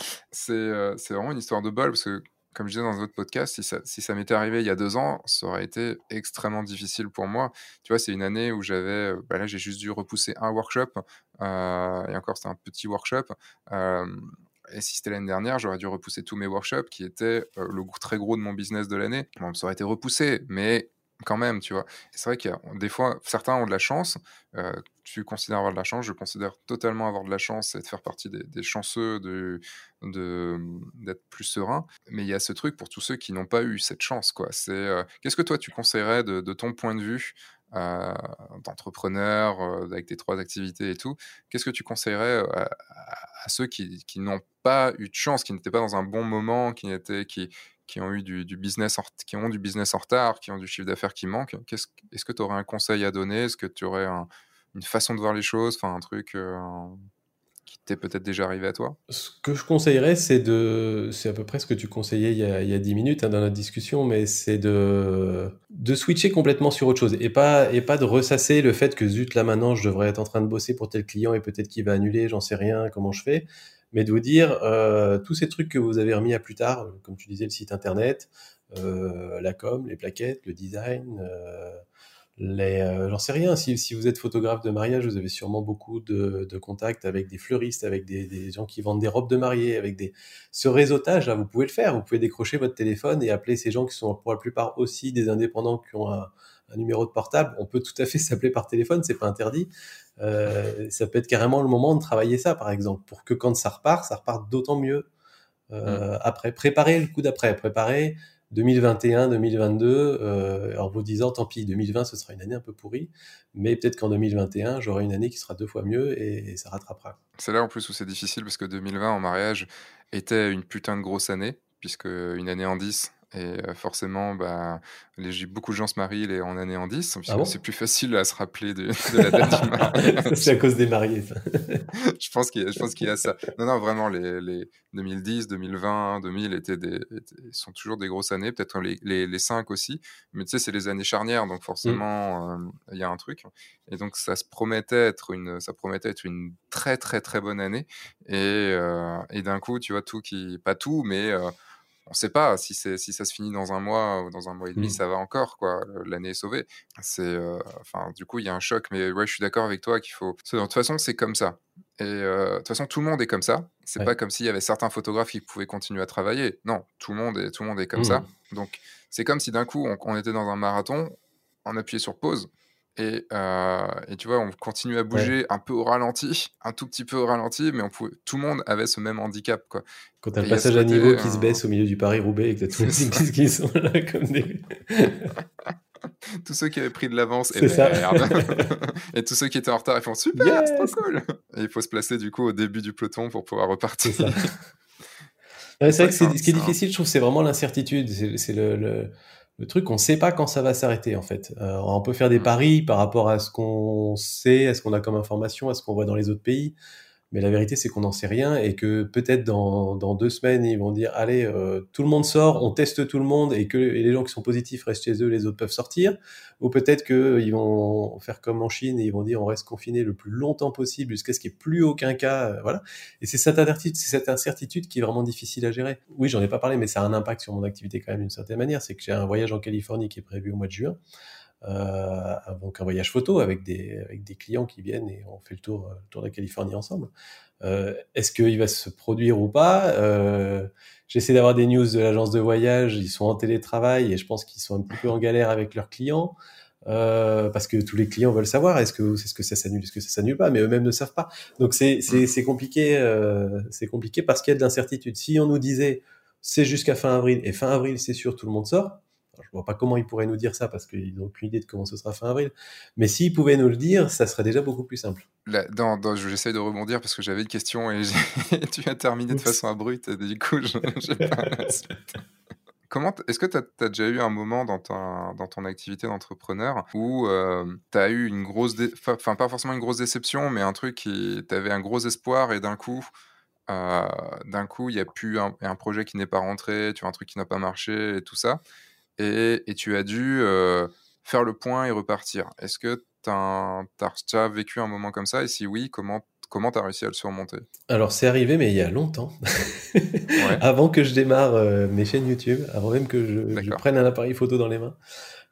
Euh, c'est vraiment une histoire de bol parce que comme je disais dans votre podcast, si ça, m'était arrivé il y a deux ans, ça aurait été extrêmement difficile pour moi. Tu vois, c'est une année où j'avais, euh, bah là, j'ai juste dû repousser un workshop, euh, et encore, c'était un petit workshop. Euh, et si c'était l'année dernière, j'aurais dû repousser tous mes workshops, qui étaient le très gros de mon business de l'année. Bon, ça aurait été repoussé, mais quand même, tu vois. C'est vrai qu'il y a des fois, certains ont de la chance. Euh, tu considères avoir de la chance, je considère totalement avoir de la chance et de faire partie des, chanceux de, d'être plus serein. Mais il y a ce truc pour tous ceux qui n'ont pas eu cette chance, quoi. C'est euh, qu'est-ce que toi tu conseillerais de, ton point de vue euh, d'entrepreneur avec tes trois activités et tout Qu'est-ce que tu conseillerais à, ceux qui, qui n'ont pas eu de chance, qui n'étaient pas dans un bon moment, qui n'étaient qui qui ont eu du, business en, qui ont du business en retard, qui ont du chiffre d'affaires qui manque. Est-ce que tu aurais un conseil à donner? Est-ce que tu aurais une façon de voir les choses, enfin un truc euh, qui t'est peut-être déjà arrivé à toi? Ce que je conseillerais, c'est de, c'est à peu près ce que tu conseillais il y a, il y a 10 minutes hein, dans notre discussion, mais c'est de, de switcher complètement sur autre chose et pas, et pas de ressasser le fait que zut là maintenant je devrais être en train de bosser pour tel client et peut-être qu'il va annuler, j'en sais rien, comment je fais mais de vous dire euh, tous ces trucs que vous avez remis à plus tard, comme tu disais, le site internet, euh, la com, les plaquettes, le design, euh, j'en sais rien. Si, vous êtes photographe de mariage, vous avez sûrement beaucoup de, contacts avec des fleuristes, avec des, gens qui vendent des robes de mariée, avec des. Ce réseautage là, vous pouvez le faire. Vous pouvez décrocher votre téléphone et appeler ces gens qui sont pour la plupart aussi des indépendants qui ont un, un numéro de portable. On peut tout à fait s'appeler par téléphone, c'est pas interdit. Euh, ça peut être carrément le moment de travailler ça, par exemple, pour que quand ça repart, ça reparte d'autant mieux euh, mm. après. Préparer le coup d'après, préparer 2021, 2022, euh, en vous disant, tant pis, 2020, ce sera une année un peu pourrie, mais peut-être qu'en 2021, j'aurai une année qui sera deux fois mieux et, ça rattrapera. C'est là en plus où c'est difficile, parce que 2020 en mariage était une putain de grosse année, puisque une année en 10, Et forcément, bah, les, beaucoup de gens se marient les, en année en 10. Ah c'est plus facile à se rappeler de, la date du mariage. c'est à cause des mariés, ça. je pense qu'il y, y, a ça. Non, non, vraiment, les, les 2010, 2020, 2000 étaient des, sont toujours des grosses années, peut-être les, les, les 5 aussi. Mais tu sais, c'est les années charnières, donc forcément, mmh. il y a un truc. Et donc, ça se promettait être une, ça promettait être une très, très, très bonne année. Et, et d'un coup, tu vois, tout qui, pas tout, mais on ne sait pas si, si ça se finit dans un mois ou dans un mois et demi, mmh. ça va encore, quoi. L'année est sauvée. C'est, euh, enfin, du coup, il y a un choc, mais ouais, je suis d'accord avec toi qu'il faut. De toute façon, c'est comme ça. Et euh, de toute façon, tout le monde est comme ça. C'est pas comme s'il y avait certains photographes qui pouvaient continuer à travailler. Non, tout le monde est, tout le monde est comme ça. Mmh. Donc, c'est comme si d'un coup, on, était dans un marathon, on appuyait sur pause et, euh, et, tu vois, on continue à bouger un peu au ralenti, un tout petit peu au ralenti, mais on pouvait, tout le monde avait ce même handicap. Quoi. Quand tu as le passage à niveau qui se baisse au milieu du Paris-Roubaix et que tu as tous les qui sont là comme des. tous ceux qui avaient pris de l'avance, et et tous ceux qui étaient en retard, ils font super, c'est trop cool. Et il faut se placer du coup au début du peloton pour pouvoir repartir. C'est vrai que ce qui est difficile, je trouve, c'est vraiment l'incertitude. C'est le le truc, on ne sait pas quand ça va s'arrêter en fait. Euh, on peut faire des mmh. paris par rapport à ce qu'on sait, à ce qu'on a comme information, à ce qu'on voit dans les autres pays. Mais la vérité, c'est qu'on n'en sait rien et que peut-être dans, dans, deux semaines, ils vont dire allez, euh, tout le monde sort, on teste tout le monde et que les gens qui sont positifs restent chez eux, les autres peuvent sortir. Ou peut-être qu'ils vont faire comme en Chine et ils vont dire on reste confiné le plus longtemps possible jusqu'à ce qu'il n'y ait plus aucun cas. Euh, voilà. Et c'est cette, cette incertitude qui est vraiment difficile à gérer. Oui, j'en ai pas parlé, mais ça a un impact sur mon activité quand même d'une certaine manière. C'est que j'ai un voyage en Californie qui est prévu au mois de juin. Euh, donc un voyage photo avec des, avec des clients qui viennent et on fait le tour, le tour de la Californie ensemble. Euh, Est-ce qu'il va se produire ou pas? Euh, J'essaie d'avoir des news de l'agence de voyage, ils sont en télétravail et je pense qu'ils sont un petit peu en galère avec leurs clients. Euh, parce que tous les clients veulent savoir est-ce que c'est ce que ça s'annule, est-ce que ça s'annule pas, mais eux-mêmes ne savent pas. Donc c'est c'est compliqué, euh, c'est compliqué parce qu'il y a de l'incertitude. Si on nous disait c'est jusqu'à fin avril et fin avril c'est sûr tout le monde sort, vois pas comment ils pourraient nous dire ça parce qu'ils n'ont aucune idée de comment ce sera fin avril. Mais s'ils pouvaient nous le dire, ça serait déjà beaucoup plus simple. j'essaie de rebondir parce que j'avais une question et tu as terminé de façon abrupte. Du coup, je, pas la suite. Comment est-ce que tu as, déjà eu un moment dans, dans ton activité d'entrepreneur où euh, tu as eu une grosse, enfin pas forcément une grosse déception, mais un truc qui t'avait un gros espoir et d'un coup, euh, d'un coup, il y a plus un, un projet qui n'est pas rentré, tu as un truc qui n'a pas marché et tout ça et, tu as dû faire le point et repartir. Est-ce que tu as, vécu un moment comme ça? Et si oui, comment comment tu as réussi à le surmonter? Alors, c'est arrivé, mais il y a longtemps. avant que je démarre mes chaînes YouTube, avant même que je, prenne un appareil photo dans les mains.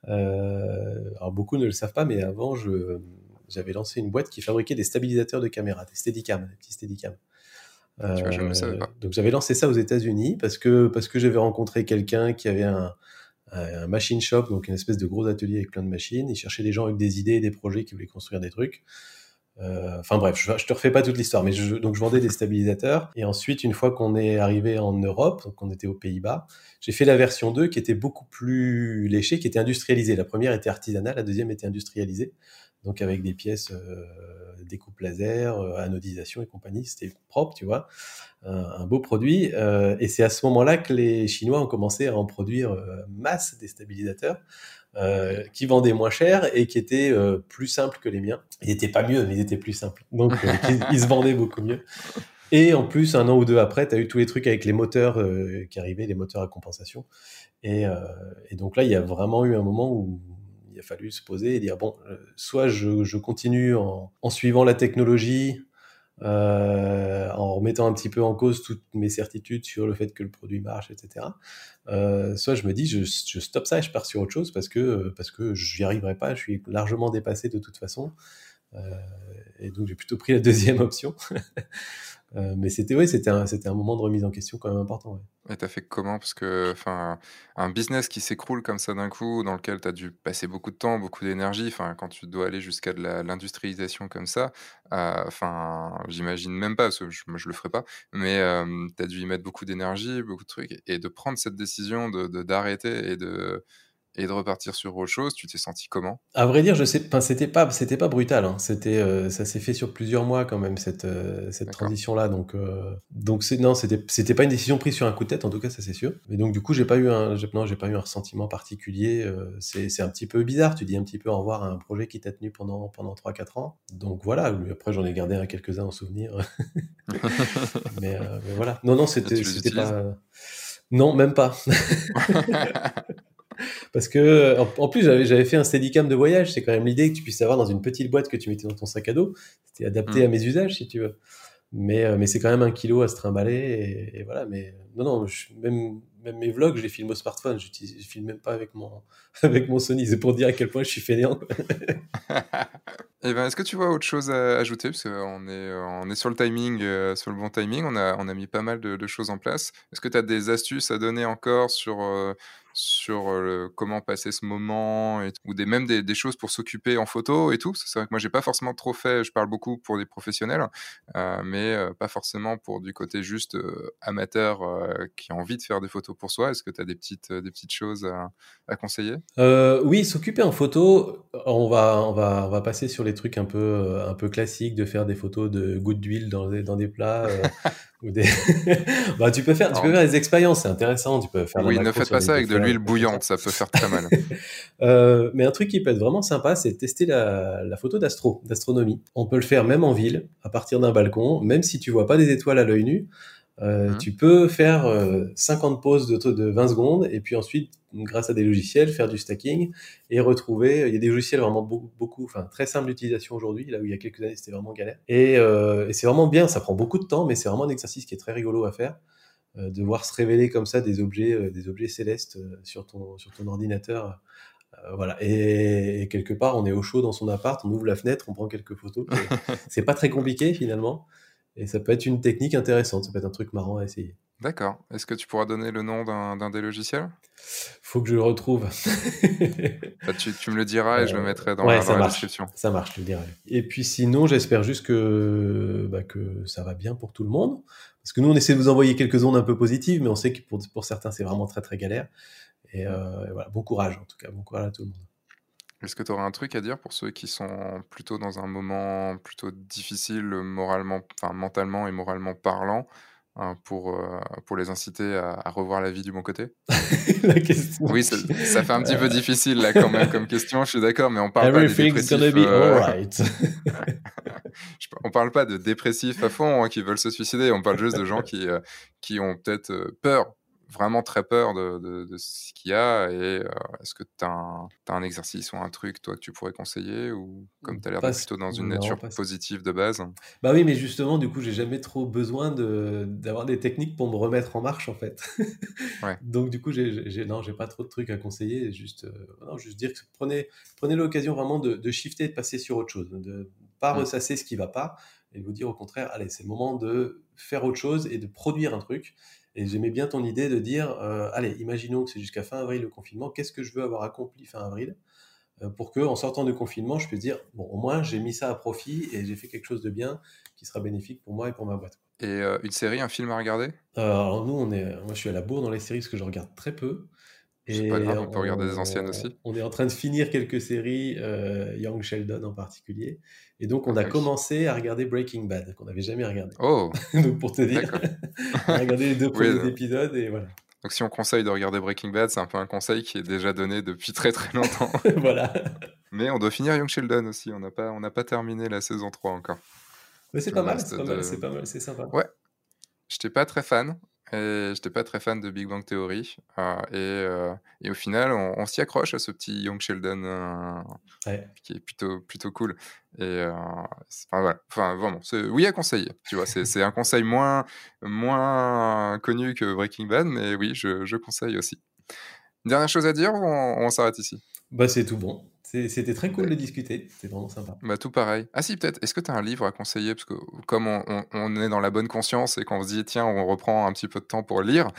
alors, beaucoup ne le savent pas, mais avant, j'avais lancé une boîte qui fabriquait des stabilisateurs de caméra, des Steadicam, des petits Steadicam. donc j'avais lancé ça aux États-Unis parce que parce que j'avais rencontré quelqu'un qui avait un, un machine shop, donc une espèce de gros atelier avec plein de machines. Ils cherchaient des gens avec des idées et des projets qui voulaient construire des trucs. Euh, enfin bref, je, je, te refais pas toute l'histoire, mais je, donc je vendais des stabilisateurs. Et ensuite, une fois qu'on est arrivé en Europe, donc on était aux Pays-Bas, j'ai fait la version 2 qui était beaucoup plus léchée, qui était industrialisée. La première était artisanale, la deuxième était industrialisée, donc avec des pièces euh, découpe laser, euh, anodisation et compagnie. C'était propre, tu vois, un, beau produit. Euh, et c'est à ce moment-là que les Chinois ont commencé à en produire masse des stabilisateurs. qui vendaient moins cher et qui étaient plus simples que les miens. Ils n'étaient pas mieux, mais ils étaient plus simples. Donc, ils, se vendaient beaucoup mieux. Et en plus, un an ou deux après, tu as eu tous les trucs avec les moteurs qui arrivaient, les moteurs à compensation. Et, donc là, il y a vraiment eu un moment où il a fallu se poser et dire bon, euh, soit je, continue en, suivant la technologie, euh, en remettant un petit peu en cause toutes mes certitudes sur le fait que le produit marche, etc. Euh, soit je me dis je, je, stoppe ça et je pars sur autre chose parce que parce que j'y arriverai pas, je suis largement dépassé de toute façon. et donc j'ai plutôt pris la deuxième option. Euh, mais c'était ouais, c'était un, moment de remise en question quand même important. Et t'as fait comment? Parce que enfin, un business qui s'écroule comme ça d'un coup, dans lequel tu as dû passer beaucoup de temps, beaucoup d'énergie, enfin, quand tu dois aller jusqu'à de l'industrialisation comme ça, euh, enfin, j'imagine même pas, parce que je, moi je le ferai pas, mais euh, tu as dû y mettre beaucoup d'énergie, beaucoup de trucs, et de prendre cette décision de, d'arrêter et de et de repartir sur autre chose, tu t'es senti comment? À vrai dire, je sais, c'était pas, c'était pas brutal. Hein. C'était, euh, ça s'est fait sur plusieurs mois quand même cette euh, cette transition-là. Donc, euh, donc c'est non, c'était, c'était pas une décision prise sur un coup de tête. En tout cas, ça c'est sûr. Mais donc du coup, j'ai pas eu un, non, j'ai pas eu un ressentiment particulier. c'est, c'est un petit peu bizarre. Tu dis un petit peu au revoir à un projet qui t'a tenu pendant pendant trois quatre ans. Donc voilà. Après, j'en ai gardé quelques-uns en souvenir. mais, mais, voilà. Non, non, c'était, c'était pas. Non, même pas. Parce que, en, plus, j'avais fait un steadicam de voyage. C'est quand même l'idée que tu puisses avoir dans une petite boîte que tu mettais dans ton sac à dos. C'était adapté mm. à mes usages, si tu veux. Mais, euh, mais c'est quand même un kilo à se trimballer. Et, voilà. Mais non, non, même, même mes vlogs, je les filme au smartphone. Je ne filme même pas avec mon, avec mon Sony. C'est pour dire à quel point je suis fainéant. Eh ben, est-ce que tu vois autre chose à ajouter? Parce qu'on est, on est sur le timing, euh, sur le bon timing. On a, on a mis pas mal de, choses en place. Est-ce que tu as des astuces à donner encore sur, euh, sur comment passer ce moment et, ou des, même des, choses pour s'occuper en photo et tout. C'est vrai que moi, j'ai pas forcément trop fait, je parle beaucoup pour des professionnels, mais pas forcément pour du côté juste amateur qui a envie de faire des photos pour soi. Est-ce que tu as des petites, des petites choses à, conseiller? Oui, s'occuper en photo, on va, on, va, on va passer sur les trucs un peu, un peu classiques de faire des photos de gouttes d'huile dans, dans des plats. bah, tu peux faire, tu peux faire des expériences, c'est intéressant. Tu peux faire oui, ne faites pas ça avec de l'huile bouillante, ça peut faire très mal. euh, mais un truc qui peut être vraiment sympa, c'est de tester la, la photo d'astro, d'astronomie. On peut le faire même en ville, à partir d'un balcon, même si tu vois pas des étoiles à l'œil nu. Euh, mhm. Tu peux faire 50 euh, poses de, de 20 secondes et puis ensuite, grâce à des logiciels, faire du stacking et retrouver. Il y a des logiciels vraiment beaucoup, beaucoup enfin très simples d'utilisation aujourd'hui. Là où il y a quelques années, c'était vraiment galère. Et, euh, et c'est vraiment bien. Ça prend beaucoup de temps, mais c'est vraiment un exercice qui est très rigolo à faire. de voir se révéler comme ça des objets, des objets célestes sur ton sur ton ordinateur. voilà. Et, quelque part, on est au chaud dans son appart, on ouvre la fenêtre, on prend quelques photos. c'est pas très compliqué finalement. Et ça peut être une technique intéressante, ça peut être un truc marrant à essayer. D'accord. Est-ce que tu pourras donner le nom d'un des logiciels? Faut que je le retrouve. Bah, tu, me le diras et je le euh, mettrai dans, la, description. Ça marche, je le dirai. Et puis sinon, j'espère juste que, bah, que ça va bien pour tout le monde. Parce que nous, on essaie de vous envoyer quelques ondes un peu positives, mais on sait que pour, pour certains, c'est vraiment très très galère. Et, euh, et voilà, bon courage en tout cas, bon courage à tout le monde. Est-ce que tu aurais un truc à dire pour ceux qui sont plutôt dans un moment plutôt difficile moralement, enfin mentalement et moralement parlant, hein, pour, euh, pour les inciter à, revoir la vie du bon côté? La question. Oui, ça, fait un petit peu euh. difficile là quand même comme question, je suis d'accord, mais on parle pas de dépressifs. Euh, on parle pas de dépressifs à fond hein, qui veulent se suicider, on parle juste de gens qui, qui ont peut-être peur vraiment très peur de, de, ce qu'il y a et euh, est-ce que tu as, as, un exercice ou un truc toi que tu pourrais conseiller ou comme tu as l'air plutôt dans une nature positive de base? Bah oui mais justement du coup j'ai jamais trop besoin d'avoir des techniques pour me remettre en marche en fait. ouais. Donc du coup j'ai non j'ai pas trop de trucs à conseiller juste euh, non, juste dire que prenez prenez l'occasion vraiment de, de, shifter de passer sur autre chose de pas mmh. ressasser ce qui va pas et de vous dire au contraire allez c'est le moment de faire autre chose et de produire un truc et j'aimais bien ton idée de dire, euh, allez, imaginons que c'est jusqu'à fin avril le confinement, qu'est-ce que je veux avoir accompli fin avril euh, pour que, en sortant du confinement, je puisse dire, bon, au moins, j'ai mis ça à profit et j'ai fait quelque chose de bien qui sera bénéfique pour moi et pour ma boîte. Et euh, une série, un film à regarder? Alors nous, on est, moi, je suis à la bourre dans les séries parce que je regarde très peu. C'est pas grave, on peut regarder des anciennes aussi. On est en train de finir quelques séries, euh, Young Sheldon en particulier. Et donc, on a commencé à regarder Breaking Bad, qu'on n'avait jamais regardé. Oh Donc, pour te dire, on a regardé les deux premiers épisodes et voilà. Donc, si on conseille de regarder Breaking Bad, c'est un peu un conseil qui est déjà donné depuis très très longtemps. voilà. Mais on doit finir Young Sheldon aussi. On n'a pas, on pas terminé la saison 3 encore. Mais c'est pas, mal, c'est pas, mal, c'est pas mal, c'est sympa. Ouais. Je n'étais pas très fan. Et j'étais pas très fan de Big Bang Theory. Euh, et, euh, et, au final, on, s'y accroche à ce petit Young Sheldon euh, qui est plutôt, plutôt cool. Et enfin, voilà. enfin, vraiment, oui à conseiller. Tu vois, c'est un conseil moins, moins connu que Breaking Bad, mais oui, je, je conseille aussi. dernière chose à dire ou on s'arrête ici? Bah, c'est tout bon. C'était très cool de discuter, c'était vraiment sympa. Bah, tout pareil. Ah si, peut-être, est-ce que tu as un livre à conseiller? Parce que comme on, est dans la bonne conscience et qu'on se dit, tiens, on reprend un petit peu de temps pour lire,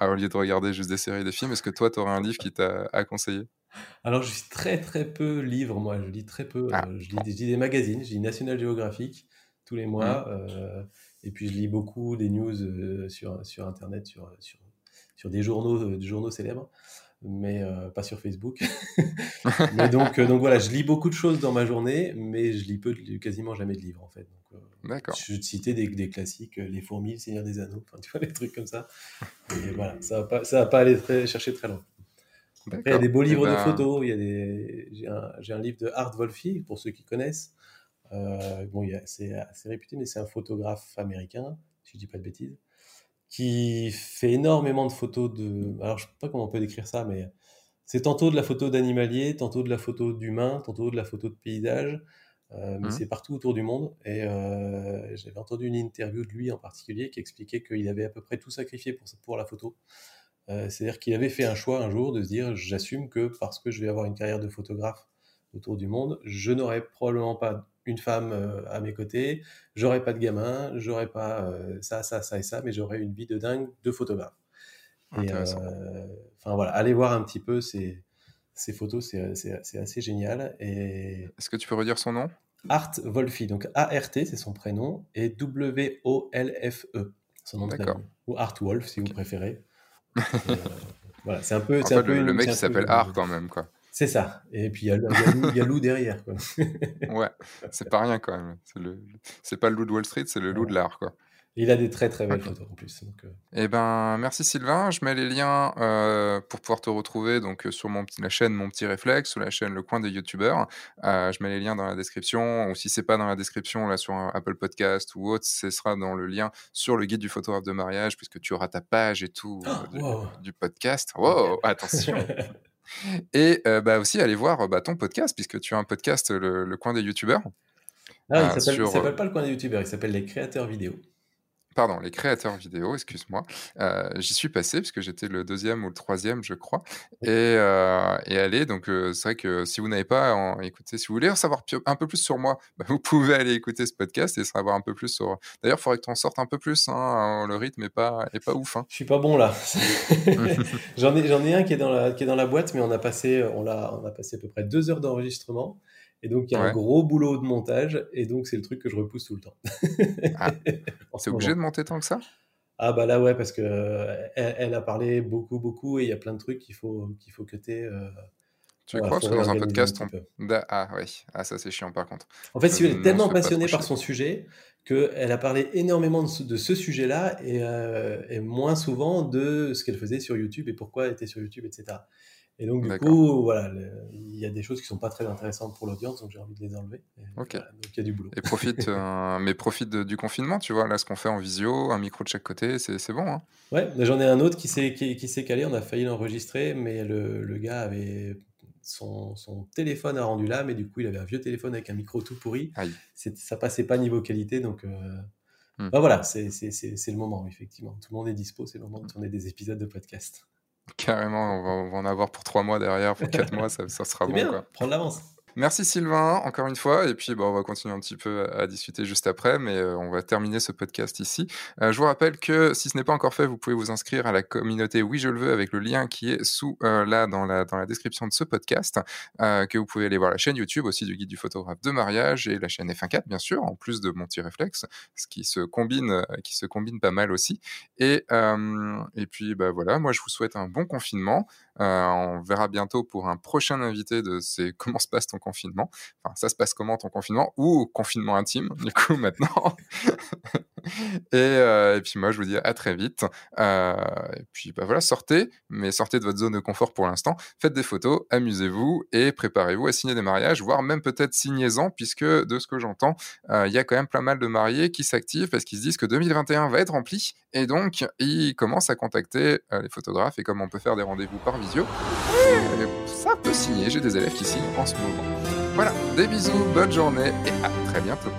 au lieu de regarder juste des séries, des films, est-ce que toi, tu aurais un livre qui t'a à conseiller? Alors, je suis très très peu livre, moi, je lis très peu. Ah, euh, je, lis, des magazines, je lis National Geographic tous les mois, mmh. euh, et puis je lis beaucoup des news euh, sur, sur Internet, sur, sur, sur des journaux, des journaux célèbres. Mais pas sur Facebook. mais donc, donc voilà, je lis beaucoup de choses dans ma journée, mais je lis peu, quasiment jamais de livres en fait. D'accord. Je vais te citer des, des, classiques, Les Fourmis, Le Seigneur des Anneaux, tu vois, les trucs comme ça. Et voilà, ça va pas, ça va pas aller très, chercher très loin. il y a des beaux livres de ben photos. Il y a des... J'ai un, un, livre de Art Wolfi, pour ceux qui connaissent. Euh, bon, c'est assez réputé, mais c'est un photographe américain, si je dis pas de bêtises, qui fait énormément de photos de. Alors, je sais pas comment on peut décrire ça, mais c'est tantôt de la photo d'animalier, tantôt de la photo d'humain, tantôt de la photo de paysage, euh, mais mmh. c'est partout autour du monde. Et euh, j'avais entendu une interview de lui en particulier qui expliquait qu'il avait à peu près tout sacrifié pour, pour la photo. C'est-à-dire qu'il avait fait un choix un jour de se dire j'assume que parce que je vais avoir une carrière de photographe autour du monde, je n'aurai probablement pas une femme euh, à mes côtés, j'aurais pas de gamin, j'aurais pas euh, ça, ça, ça et ça, mais j'aurais une vie de dingue de photographe. Euh, enfin voilà, allez voir un petit peu ces, ces photos, c'est assez génial. Et... Est-ce que tu peux redire son nom? Art Wolfi, donc A-R-T, c'est son prénom, et W-O-L-F-E, son nom de famille. Ou Art Wolf, si vous préférez. voilà, c'est un peu. En le, mec, il s'appelle Art quand même, quoi. C'est ça. Et puis il y, a loup derrière. Quoi. ouais, c'est pas rien quand même. C'est pas le loup de Wall Street, c'est le loup de l'art. quoi. Il a des très très belles photos en plus. Euh. Eh ben, merci Sylvain. Je mets les liens euh, pour pouvoir te retrouver donc euh, sur mon la chaîne Mon Petit Réflexe ou la chaîne Le Coin des Youtubeurs. je mets les liens dans la description ou si c'est pas dans la description là sur Apple Podcast ou autre, ce sera dans le lien sur le guide du photographe de mariage puisque tu auras ta page et tout du podcast. Wow, attention. Et euh, bah, aussi, aller voir bah, ton podcast, puisque tu as un podcast, Le, Coin des YouTubeurs. Ah, il ne s'appelle pas Le Coin des YouTubeurs, il s'appelle Les Créateurs Vidéo pardon, les créateurs vidéo, excuse-moi. Euh, j'y suis passé puisque j'étais le deuxième ou le troisième, je crois. Et, euh, et allez, donc euh, c'est vrai que si vous n'avez pas écouté, si vous voulez en savoir un peu plus sur moi, bah, vous pouvez aller écouter ce podcast et savoir un peu plus sur. D'ailleurs, il faudrait que tu en sortes un peu plus. Hein, le rythme est pas, est pas ouf. Hein. Je suis pas bon là. j'en ai, j'en ai un qui est dans la, qui est dans la boîte, mais on a passé, on l'a, on a passé à peu près deux heures d'enregistrement. Et donc, il y a un gros boulot de montage. Et donc, c'est le truc que je repousse tout le temps. ah. C'est obligé de monter tant que ça? Ah, bah là, ouais, parce que elle, a parlé beaucoup, beaucoup. Et il y a plein de trucs qu'il faut, qu'il faut cuter. Euh, tu crois? Parce que dans un podcast, Ah oui, ah, ça c'est chiant par contre. En fait, si elle est tellement passionnée par son sujet qu'elle a parlé énormément de ce, sujet-là et, euh, et, moins souvent de ce qu'elle faisait sur YouTube et pourquoi elle était sur YouTube, etc. Et donc, du coup, voilà, il y a des choses qui sont pas très intéressantes pour l'audience, donc j'ai envie de les enlever. ok. donc, il y a du boulot. Et profite, euh, mais profite du confinement, tu vois, là, ce qu'on fait en visio, un micro de chaque côté, c'est bon. Hein. Ouais, j'en ai un autre qui s'est qui, qui calé, on a failli l'enregistrer, mais le, le, gars avait. Son, son, téléphone a rendu là, mais du coup, il avait un vieux téléphone avec un micro tout pourri. Ça passait pas niveau qualité, donc. Euh... Hmm. Bah voilà, c'est le moment, effectivement. Tout le monde est dispo, c'est le moment de tourner des épisodes de podcast. Carrément, on va, en avoir pour trois mois derrière, pour quatre mois, ça, ça sera bon. Bien, quoi. prendre l'avance. Merci Sylvain, encore une fois, et puis bon, on va continuer un petit peu à discuter juste après, mais euh, on va terminer ce podcast ici. Euh, je vous rappelle que si ce n'est pas encore fait, vous pouvez vous inscrire à la communauté Oui je le veux avec le lien qui est sous euh, là dans la, dans la description de ce podcast, que vous pouvez aller voir la chaîne YouTube aussi du guide du photographe de mariage et la chaîne F1.4 bien sûr, en plus de mon petit réflexe, ce qui se combine, qui se combine pas mal aussi. Et, et puis bah voilà, moi je vous souhaite un bon confinement. On verra bientôt pour un prochain invité de c'est comment se passe ton confinement? Enfin, ça se passe comment ton confinement? Ou confinement intime, du coup, maintenant? Euh, et, puis moi, je vous dis à très vite. Euh, et puis bah voilà, sortez, mais sortez de votre zone de confort pour l'instant. Faites des photos, amusez-vous et préparez-vous à signer des mariages, voire même peut-être signez-en, puisque de ce que j'entends, euh, il y a quand même plein mal de mariés qui s'activent parce qu'ils se disent que 2021 va être rempli. Et donc, ils commencent à contacter les photographes et comme on peut faire des rendez-vous par visio, ça peut signer. J'ai des élèves qui signent en ce moment. Voilà, des bisous, bonne journée et à très bientôt.